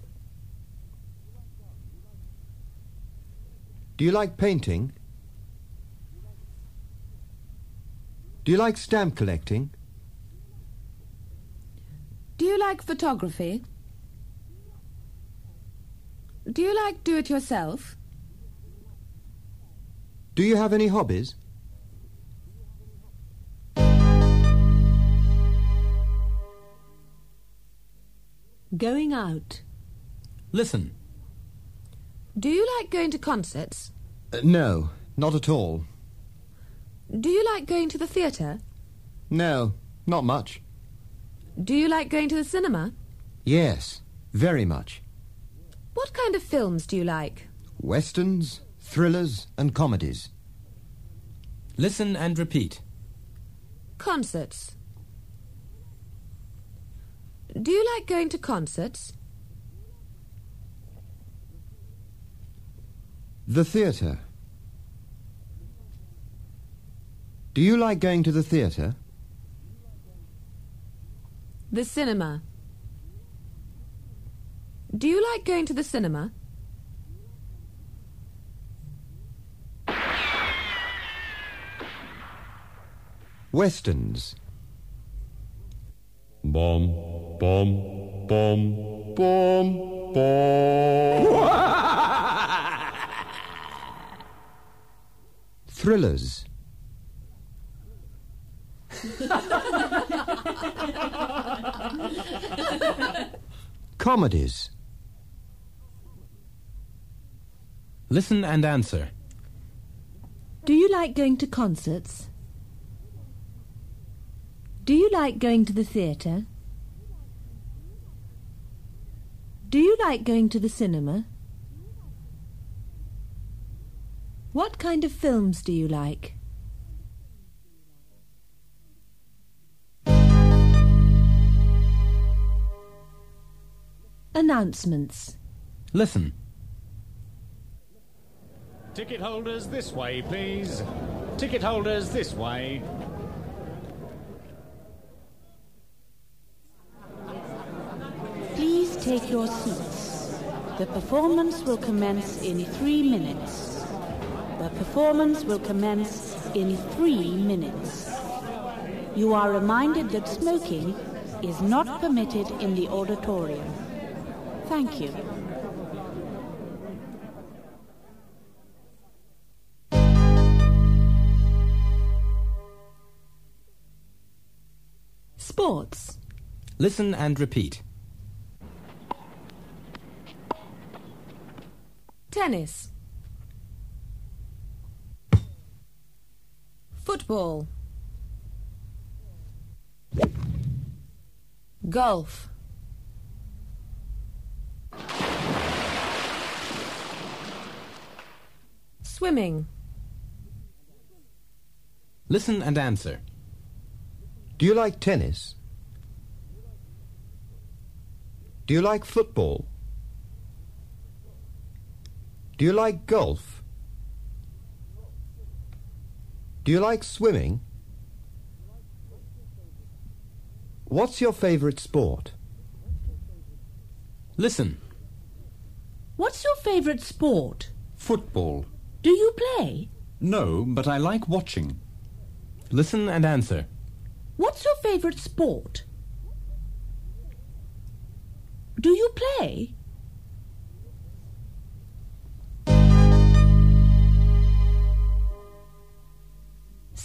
Do you like painting? Do you like stamp collecting? Do you like photography? Do you like do it yourself? Do you have any hobbies? Going out. Listen. Do you like going to concerts? Uh, no, not at all. Do you like going to the theatre? No, not much. Do you like going to the cinema? Yes, very much. What kind of films do you like? Westerns, thrillers, and comedies. Listen and repeat. Concerts. Do you like going to concerts? The theatre. Do you like going to the theatre? The cinema. Do you like going to the cinema? Westerns. Bom, bom, bom, bom, bom. Thrillers. Comedies. Listen and answer. Do you like going to concerts? Do you like going to the theatre? Do you like going to the cinema? What kind of films do you like? Announcements. Listen. Ticket holders this way, please. Ticket holders this way. Please take your seats. The performance will commence in three minutes. The performance will commence in three minutes. You are reminded that smoking is not permitted in the auditorium. Thank you. Sports. Listen and repeat. Tennis. Football. Golf. Swimming. Listen and answer. Do you like tennis? Do you like football? Do you like golf? Do you like swimming? What's your favourite sport? Listen. What's your favourite sport? Football. Do you play? No, but I like watching. Listen and answer. What's your favourite sport? Do you play?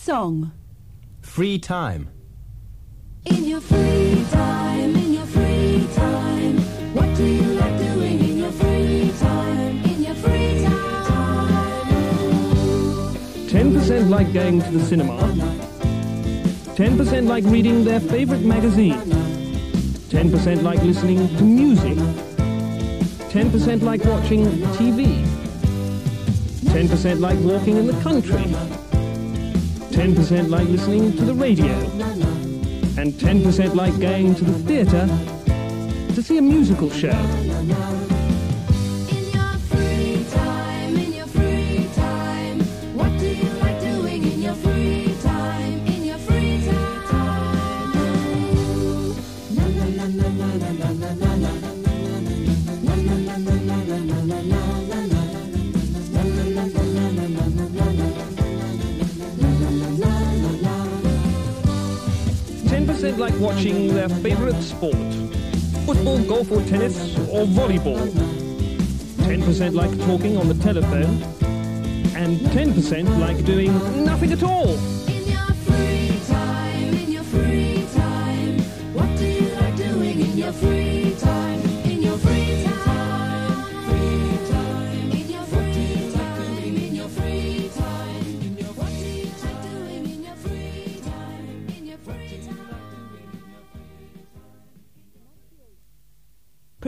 Song. Free time. In your free time, in your free time, what do you like doing in your free time? In your free time. 10% like going to the cinema. 10% like reading their favorite magazine. 10% like listening to music. 10% like watching TV. 10% like walking in the country. 10% like listening to the radio. And 10% like going to the theatre to see a musical show. Watching their favorite sport. Football, golf or tennis or volleyball. 10% like talking on the telephone. And 10% like doing nothing at all.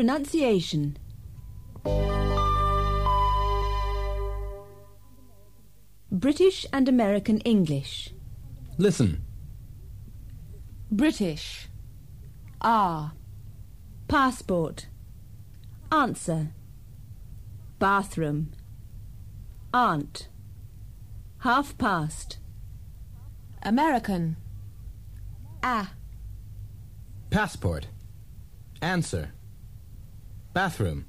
Pronunciation. British and American English. Listen. British. R. Passport. Answer. Bathroom. Aunt. Half past. American. Ah. Passport. Answer. Bathroom.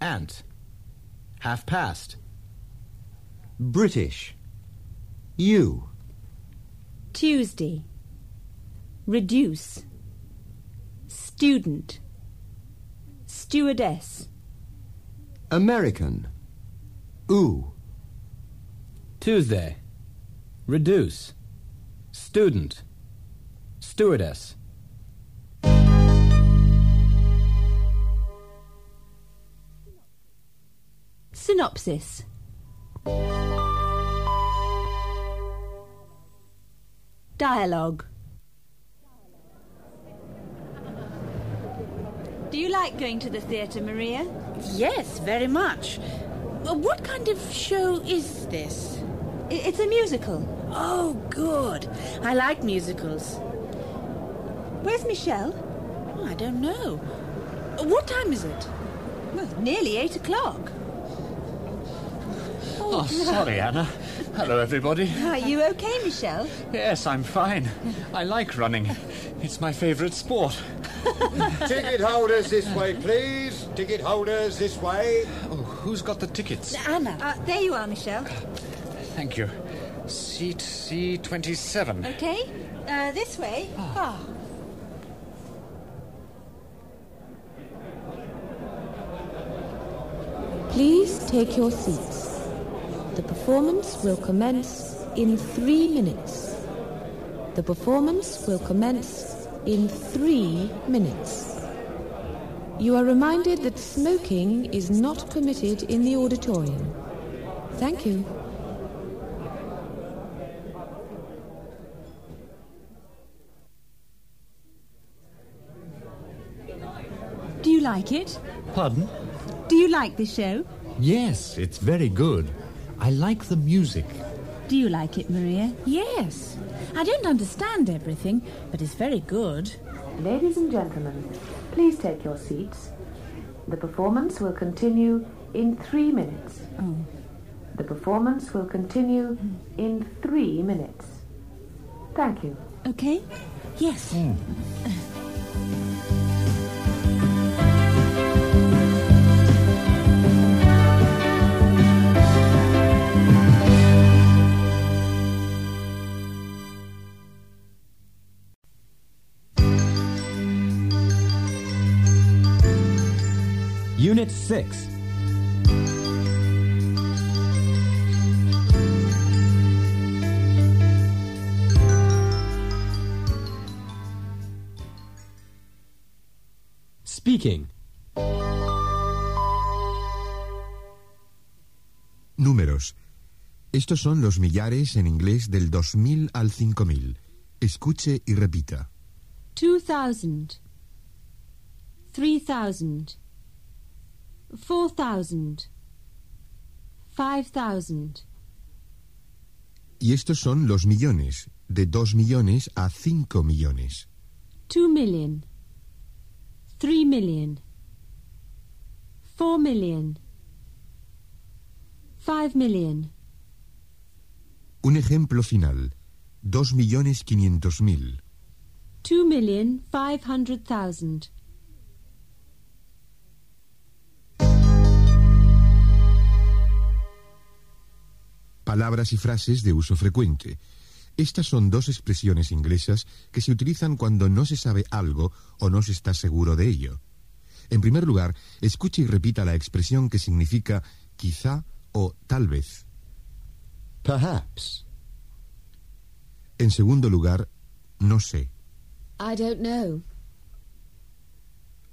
Ant. Half past. British. You. Tuesday. Reduce. Student. Stewardess. American. Ooh. Tuesday. Reduce. Student. Stewardess. Synopsis. Dialogue. Do you like going to the theatre, Maria? Yes, very much. Uh, What kind of show is this? It's a musical. Oh, good. I like musicals. Where's Michelle? Oh, I don't know. What time is it? Well, nearly eight o'clock. Oh, sorry, Anna. Hello, everybody. Are you okay, Michelle? Yes, I'm fine. I like running. It's my favourite sport. Ticket holders this way, please. Ticket holders this way. Oh, who's got the tickets? Anna. Uh, there you are, Michelle. Thank you. Seat C27. Okay. Uh, this way. Ah. Please take your seats. The performance will commence in three minutes. The performance will commence in three minutes. You are reminded that smoking is not permitted in the auditorium. Thank you. Do you like it? Pardon? Do you like the show? Yes, it's very good. I like the music. Do you like it, Maria? Yes. I don't understand everything, but it's very good. Ladies and gentlemen, please take your seats. The performance will continue in three minutes. Oh. The performance will continue in three minutes. Thank you. Okay? Yes. Hmm. Unit 6. Speaking. Números. Estos son los millares en inglés del 2000 al 5000. Escuche y repita. 2,000, 3,000, 4,000, 5,000, Y estos son los millones, de 2 millones a 5 millones. 2 million, 3 million, 4 million, 5 million, Un ejemplo final. 2 millones 500 mil. 2 million 500,000. Palabras y frases de uso frecuente. Estas son dos expresiones inglesas que se utilizan cuando no se sabe algo o no se está seguro de ello. En primer lugar, escuche y repita la expresión que significa quizá o tal vez. Perhaps. En segundo lugar, no sé. I don't know.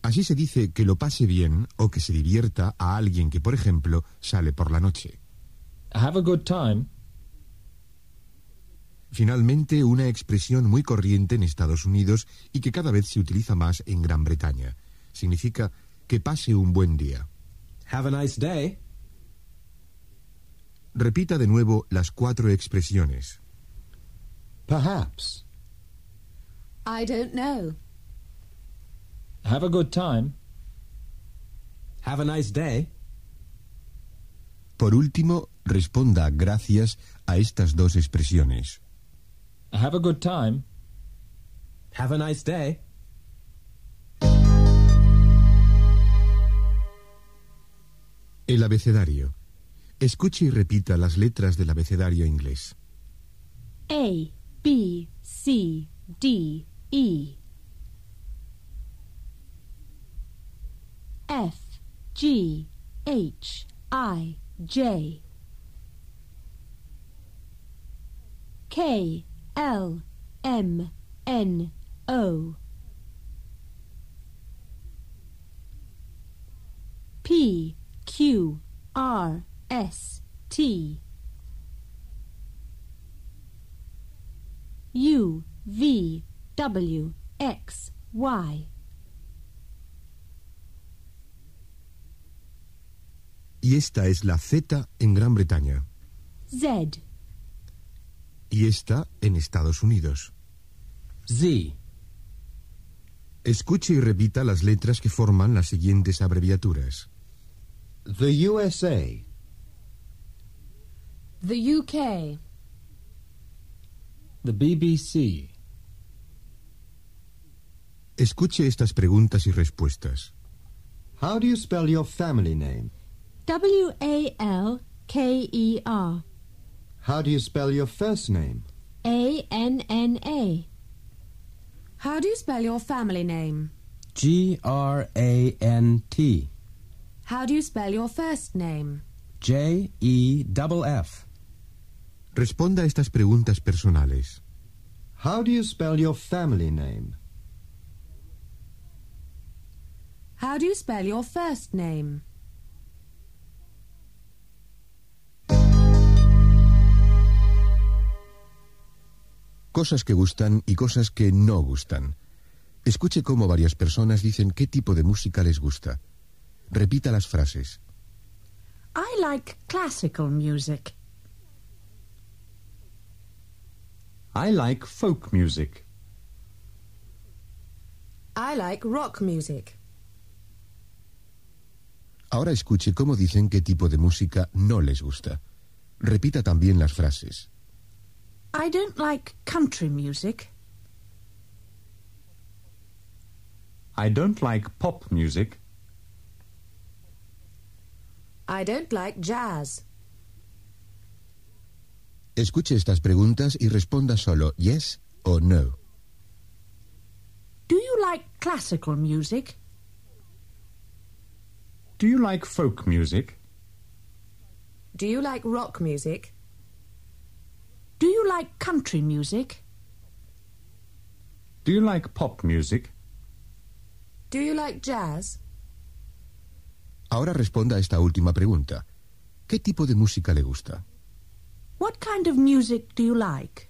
Así se dice que lo pase bien o que se divierta a alguien que, por ejemplo, sale por la noche. Have a good time. Finalmente, una expresión muy corriente en Estados Unidos y que cada vez se utiliza más en Gran Bretaña. Significa que pase un buen día. Have a nice day. Repita de nuevo las cuatro expresiones. Perhaps. I don't know. Have a good time. Have a nice day. Por último, responda gracias a estas dos expresiones. Have a good time. Have a nice day. El abecedario. Escuche y repita las letras del abecedario inglés. A, B, C, D, E. F, G, H, I, J. K, L, M, N, O. P, Q, R, S, T. U, V, W, X, Y. Y esta es la Z en Gran Bretaña. Z, Y esta en Estados Unidos. Z. Escuche y repita las letras que forman las siguientes abreviaturas. The USA. The UK. The BBC. Escuche estas preguntas y respuestas. How do you spell your family name? W A L K E R. How do you spell your first name? A N N A. How do you spell your family name? G R A N T. How do you spell your first name? J E F F. Responda a estas preguntas personales. How do you spell your family name? How do you spell your first name? Cosas que gustan y cosas que no gustan. Escuche cómo varias personas dicen qué tipo de música les gusta. Repita las frases. I like classical music. I like folk music. I like rock music. Ahora escuche cómo dicen qué tipo de música no les gusta. Repita también las frases. I don't like country music. I don't like pop music. I don't like jazz. Escuche estas preguntas y responda solo yes o no. Do you like classical music? Do you like folk music? Do you like rock music? Do you like country music? Do you like pop music? Do you like jazz? Ahora responda a esta última pregunta. ¿Qué tipo de música le gusta? What kind of music do you like?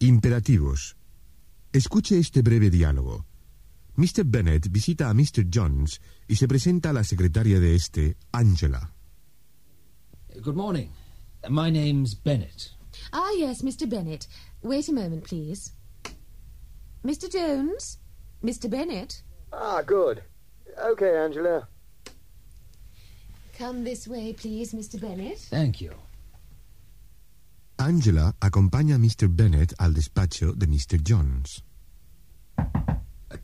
Imperativos. Escuche este breve diálogo. Mr. Bennett visita a Mr. Jones y se presenta a la secretaria de este, Angela. Good morning. My name's Bennett. Ah, yes, Mr. Bennett. Wait a moment, please. Mr. Jones? Mr. Bennett? Ah, good. Okay, Angela. Come this way, please, Mr. Bennett. Thank you. Angela acompaña a Mr. Bennett al despacho de Mr. Jones.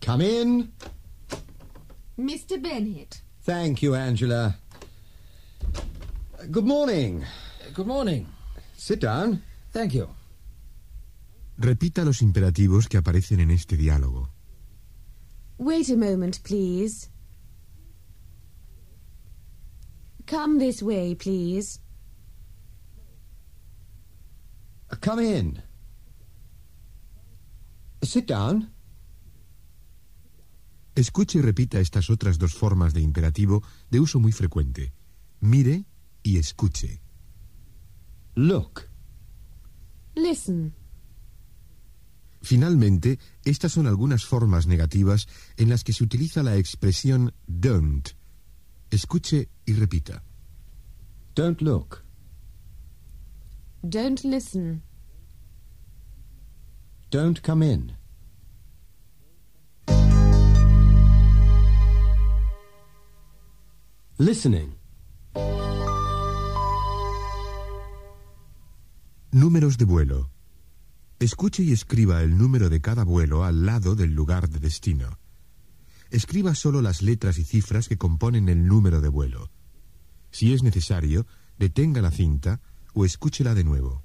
Come in. Mr. Bennett. Thank you, Angela. Good morning. Good morning. Sit down. Thank you. Repita los imperativos que aparecen en este diálogo. Wait a moment, please. Come this way, please. Uh, come in. Sit down. Escuche y repita estas otras dos formas de imperativo de uso muy frecuente. Mire y escuche. Look. Listen. Finalmente, estas son algunas formas negativas en las que se utiliza la expresión don't. Escuche y repita. Don't look. Don't listen. Don't come in. Listening. Números de vuelo. Escuche y escriba el número de cada vuelo al lado del lugar de destino. Escriba solo las letras y cifras que componen el número de vuelo. Si es necesario, detenga la cinta o escúchela de nuevo.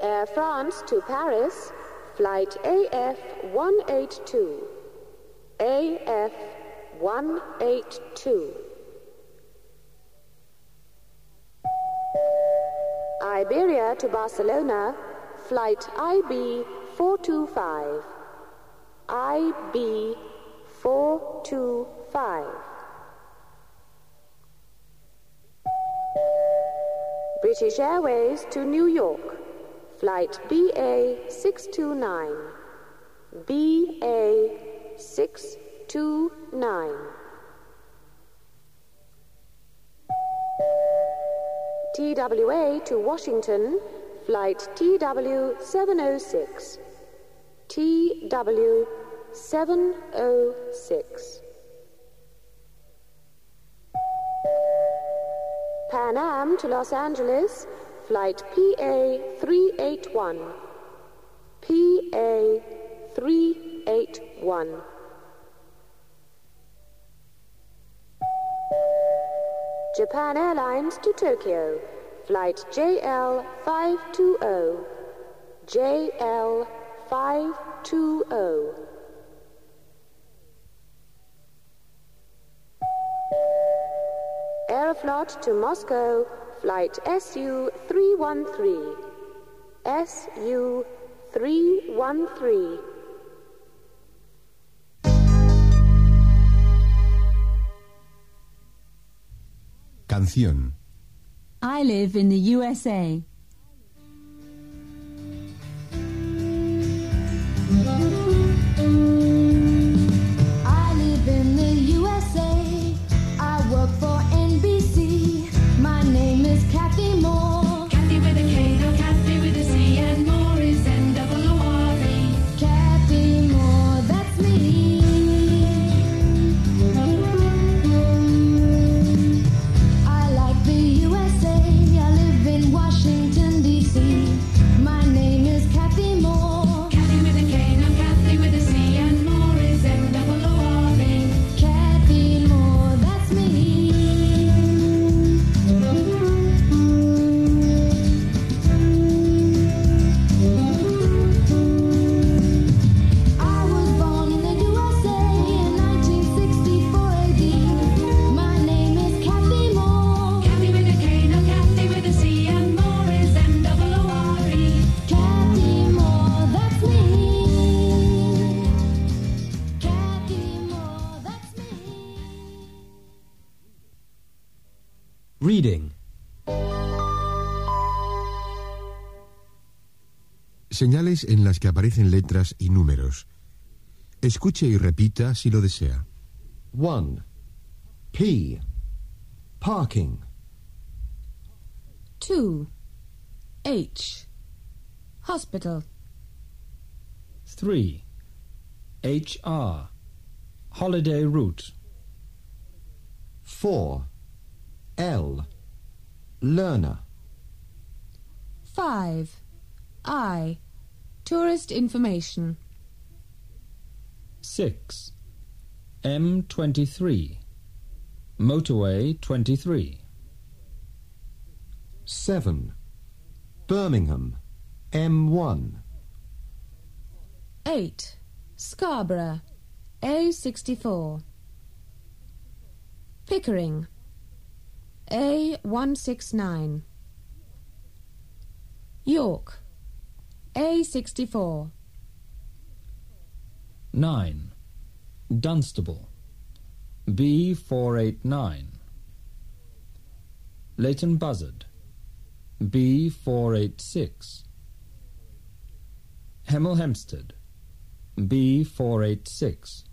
Air France to Paris, flight AF 182. AF 182. Iberia to Barcelona, flight IB 425. IB 425. British Airways to New York, flight BA 629. BA 629 two nine. TWA to Washington, flight TW706. TW706. Pan Am to Los Angeles, flight PA381. PA381. Japan Airlines to Tokyo, flight JL 520. JL 520. Aeroflot to Moscow, flight SU 313. Canción. I live in the USA. Señales en las que aparecen letras y números. Escuche y repita si lo desea. 1. P. Parking. 2. H. Hospital. 3. HR. Holiday route. 4. L. Learner. 5. I. Tourist information. 6. M23. Motorway 23. 7. Birmingham. M1. 8. Scarborough. A64. Pickering. A169. York. A64. 9. Dunstable. B489. Leighton Buzzard. B486. Hemel Hempstead. B486.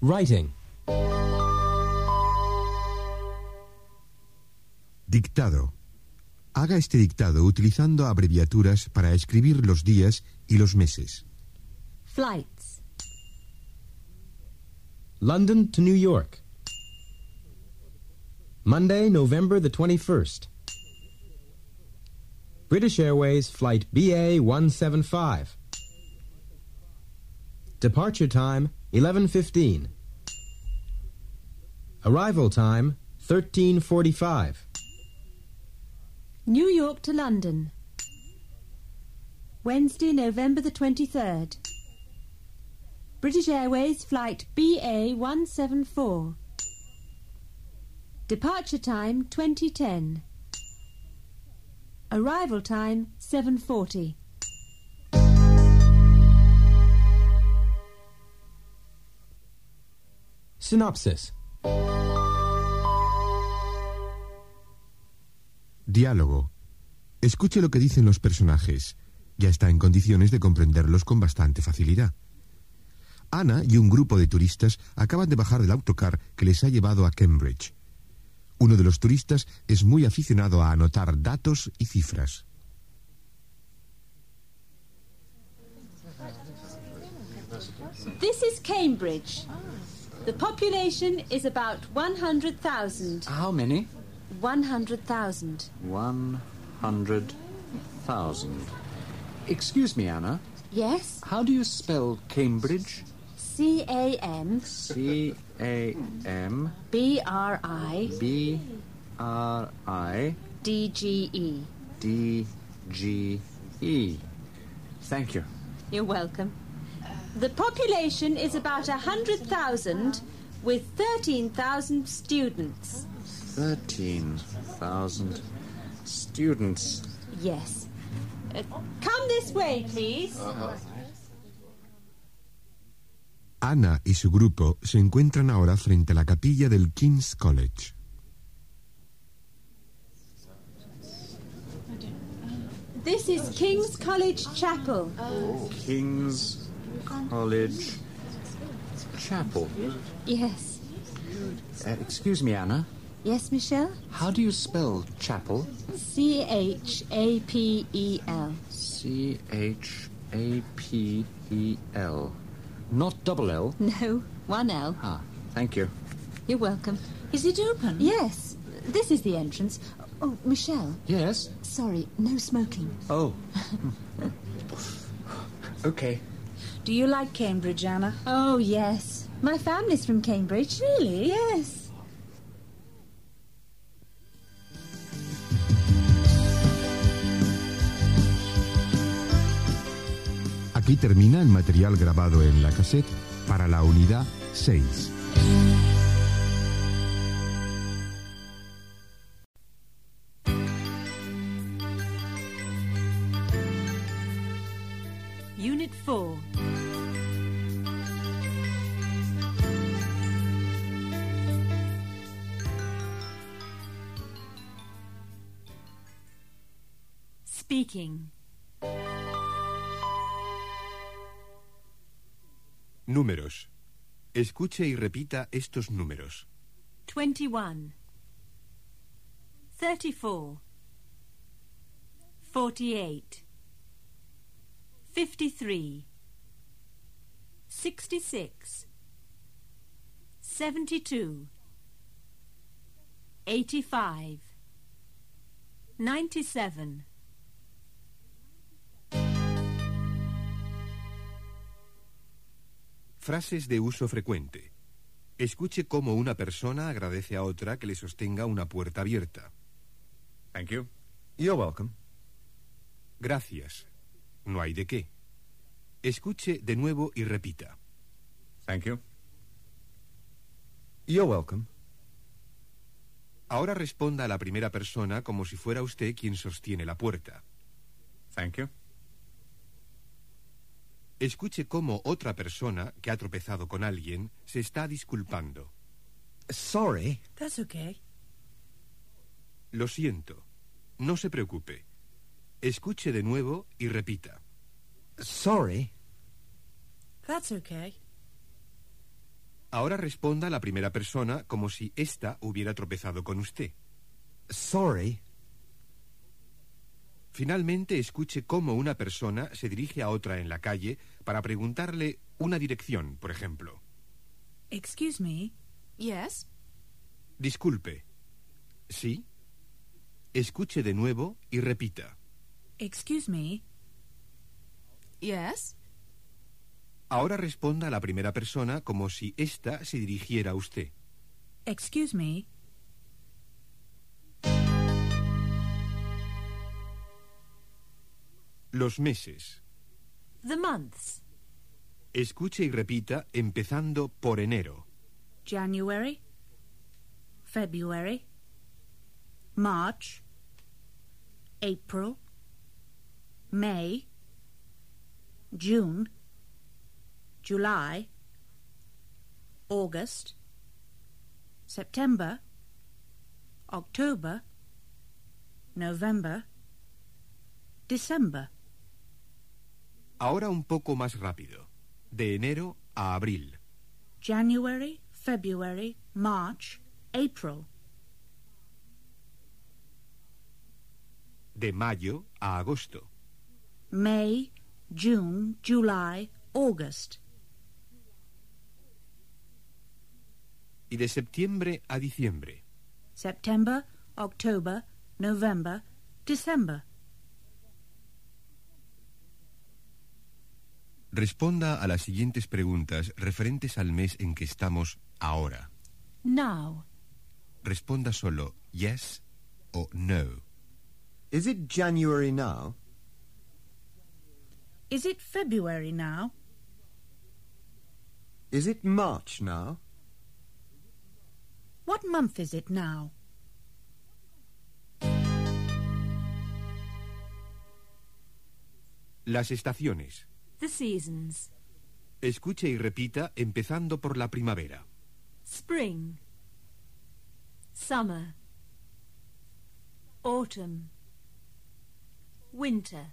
Writing. Dictado. Haga este dictado utilizando abreviaturas para escribir los días y los meses. Flights. London to New York. Monday, November the 21st. British Airways Flight BA 175. Departure time 11:15. Arrival time 13:45. New York to London. Wednesday, November the 23rd. British Airways Flight BA 174. Departure time 2010. Arrival time 740. Synopsis. Diálogo. Escuche lo que dicen los personajes. Ya está en condiciones de comprenderlos con bastante facilidad. Ana y un grupo de turistas acaban de bajar del autocar que les ha llevado a Cambridge. Uno de los turistas es muy aficionado a anotar datos y cifras. This is Cambridge. The population is about 100,000. How many? 100,000. 100,000. Excuse me, Anna. Yes? How do you spell Cambridge? C A M C A M B R I B R I D G E. D G E. Thank you. You're welcome. The population is about 100,000 with 13,000 students. 13,000 students. Yes. Uh, come this way, please. Ana y su grupo se encuentran ahora frente a la capilla del King's College. This is King's College Chapel. King's College Chapel. Yes. Uh, excuse me, Anna. Yes, Michelle? How do you spell chapel? C H A P E L. C H A P E L. Not double L. No, one L. Ah, thank you. You're welcome. Is it open? Yes. This is the entrance. Oh, Michelle. Yes? Sorry, no smoking. Oh. okay. Do you like Cambridge, Anna? Oh, yes. My family's from Cambridge. Really? Yes. Aquí termina el material grabado en la cassette para la unidad 6. Números. Escuche y repita estos números. 21 34 48 53 66 72 85 97 Frases de uso frecuente. Escuche cómo una persona agradece a otra que le sostenga una puerta abierta. Thank you. You're welcome. Gracias. No hay de qué. Escuche de nuevo y repita. Thank you. You're welcome. Ahora responda a la primera persona como si fuera usted quien sostiene la puerta. Thank you. Escuche cómo otra persona que ha tropezado con alguien se está disculpando. Sorry. That's okay. Lo siento. No se preocupe. Escuche de nuevo y repita. Sorry. That's okay. Ahora responda a la primera persona como si ésta hubiera tropezado con usted. Sorry. Finalmente, escuche cómo una persona se dirige a otra en la calle para preguntarle una dirección, por ejemplo. Excuse me. Yes? Disculpe. ¿Sí? Escuche de nuevo y repita. Excuse me. Yes? Ahora responda a la primera persona como si ésta se dirigiera a usted. Excuse me. Los meses. The months. Escuche y repita empezando por enero. January. February. March. April. May. June. July. August. September. October. November. December. Ahora un poco más rápido. De enero a abril. January, February, March, April. De mayo a agosto. May, June, July, August. Y de septiembre a diciembre. September, October, November, December. Responda a las siguientes preguntas referentes al mes en que estamos ahora. Now. Responda solo yes o no. Is it January now? Is it February now? Is it March now? What month is it now? Las estaciones. The seasons. Escuche y repita empezando por la primavera. Spring. Summer. Autumn. Winter.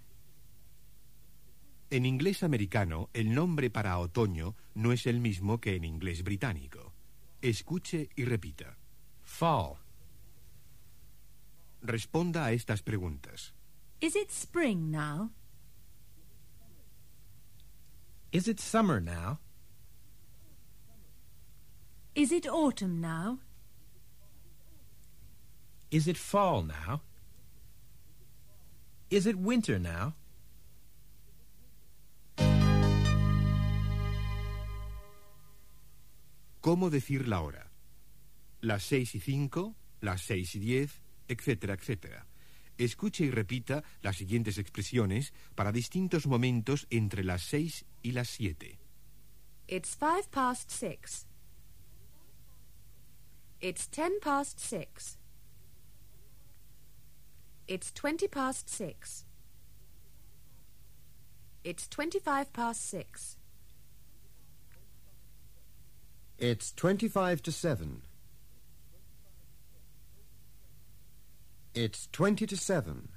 En inglés americano, el nombre para otoño no es el mismo que en inglés británico. Escuche y repita. Fall. Responda a estas preguntas. Is it spring now? Is it summer now? Is it autumn now? Is it fall now? Is it winter now? ¿Cómo decir la hora? Las seis y cinco, las seis y diez, etcétera, etcétera. Escuche y repita las siguientes expresiones para distintos momentos entre las seis y las siete. It's five past six. It's ten past six. It's twenty past six. It's twenty-five past six. It's 25 to 7. It's 20 to 7.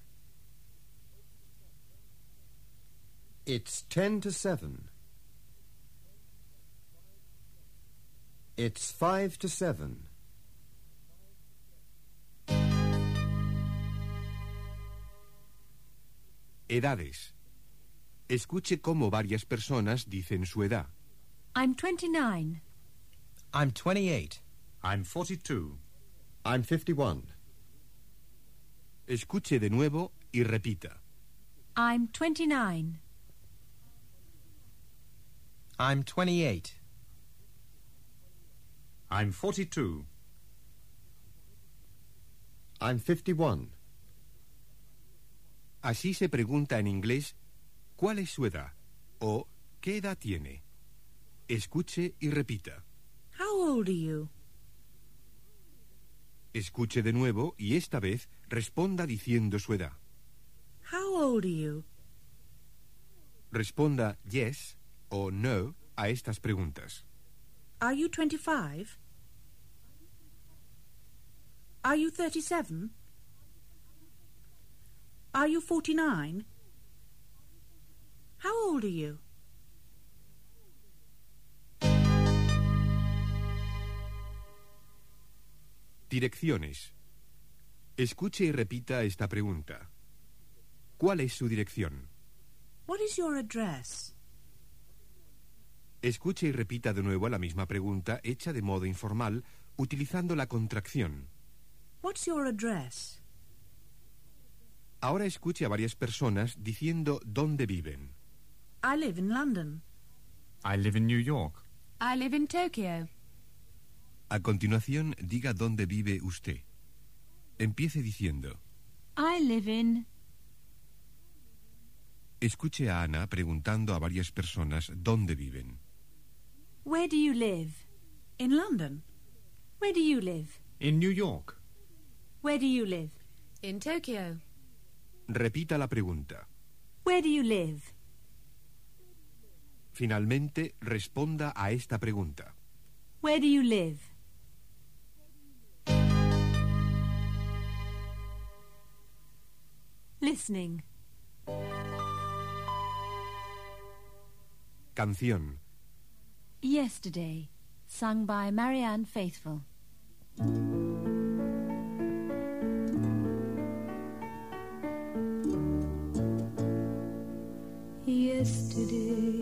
It's 10 to 7. It's 5 to 7. Edades. Escuche cómo varias personas dicen su edad. I'm 29. I'm 28. I'm 42. I'm 51. Escuche de nuevo y repita. I'm 29. I'm 28. I'm 42. I'm 51. Así se pregunta en inglés ¿cuál es su edad? o ¿qué edad tiene? Escuche y repita. How old are you? Escuche de nuevo y esta vez responda diciendo su edad. How old are you? Responda yes o no a estas preguntas. Are you 25? Are you 37? Are you 49? How old are you? Direcciones. Escuche y repita esta pregunta. ¿Cuál es su dirección? What is your address? Escuche y repita de nuevo la misma pregunta hecha de modo informal utilizando la contracción. What's your address? Ahora escuche a varias personas diciendo dónde viven. I live in London. I live in New York. I live in Tokyo. A continuación, diga dónde vive usted. Empiece diciendo. I live in. Escuche a Ana preguntando a varias personas dónde viven. Where do you live? In London. Where do you live? In New York. Where do you live? In Tokyo. Repita la pregunta. Where do you live? Finalmente, responda a esta pregunta. Where do you live? Listening. Canción. Yesterday, sung by Marianne Faithful. Yesterday,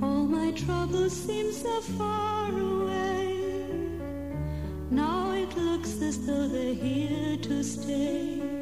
all my troubles seem so far away. Now it looks as though they're here to stay.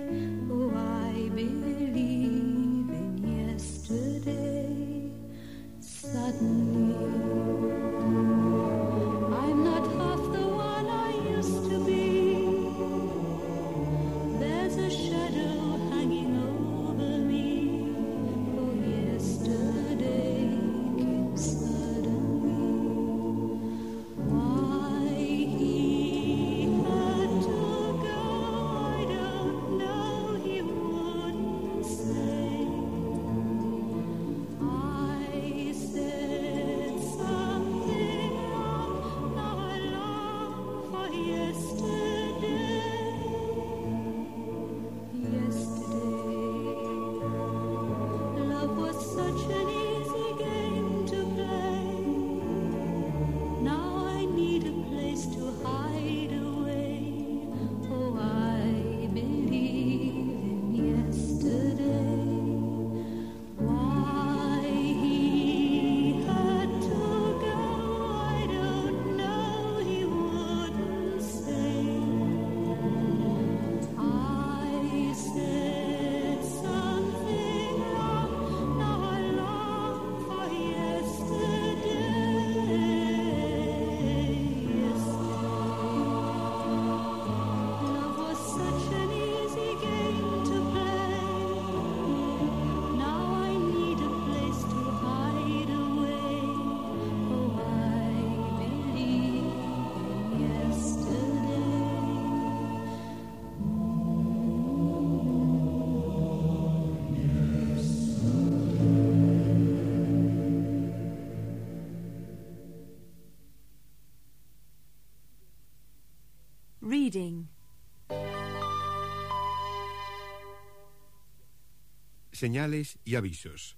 Señales y avisos.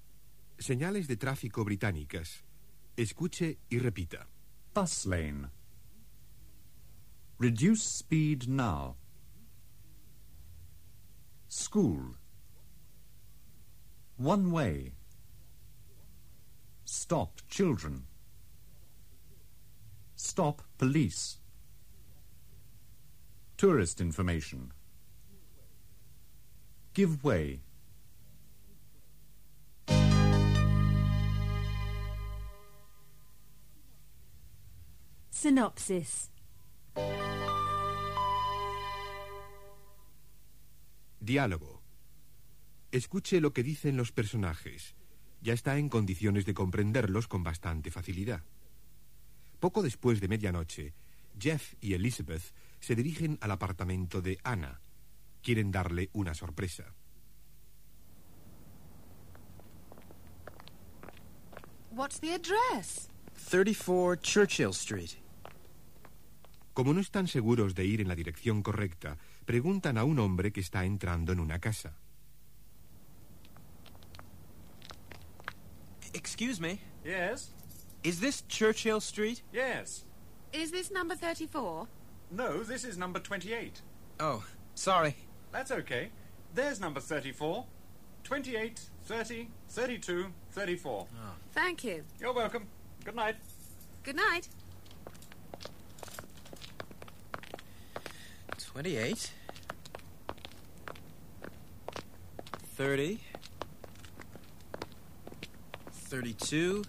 Señales de tráfico británicas. Escuche y repita. Bus lane. Reduce speed now. School. One way. Stop children. Stop police. Tourist information. Give way. Synopsis. Diálogo. Escuche lo que dicen los personajes. Ya está en condiciones de comprenderlos con bastante facilidad. Poco después de medianoche, Jeff y Elizabeth se dirigen al apartamento de Anna. Quieren darle una sorpresa. What's the address? 34 Churchill Street. Como no están seguros de ir en la dirección correcta, preguntan a un hombre que está entrando en una casa. Excuse me. Yes? Is this Churchill Street? Yes. Is this number 34? No, this is number 28. Oh, sorry. That's okay. There's number 34. 28, 30, 32, 34. Thank you. You're welcome. Good night. Good night. 28. 30. 32.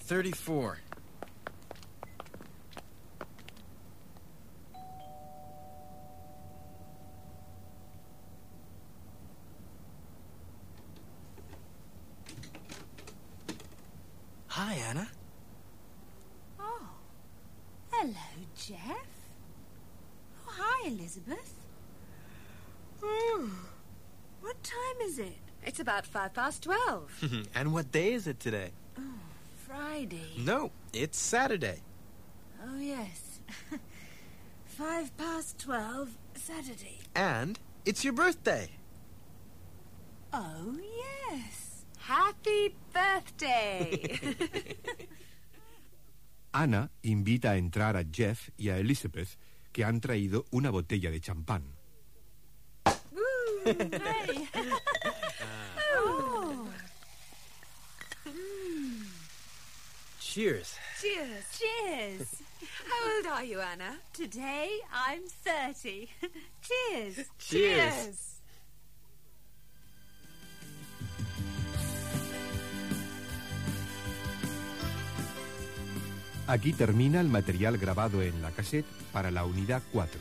34. Hi, Anna. Oh, hello, Jeff. Oh, hi, Elizabeth. Oh, what time is it? It's about five past twelve. and what day is it today? Oh, Friday. No, it's Saturday. Oh, yes. Five past twelve, Saturday. And it's your birthday. Oh, yes. Happy birthday! Ana invita a entrar a Jeff y a Elizabeth, que han traído una botella de champán. Woo, Cheers. Cheers. Cheers. How old are you, Anna? Today I'm 30. Cheers. Cheers. Aquí termina el material grabado en la cassette para la unidad 4.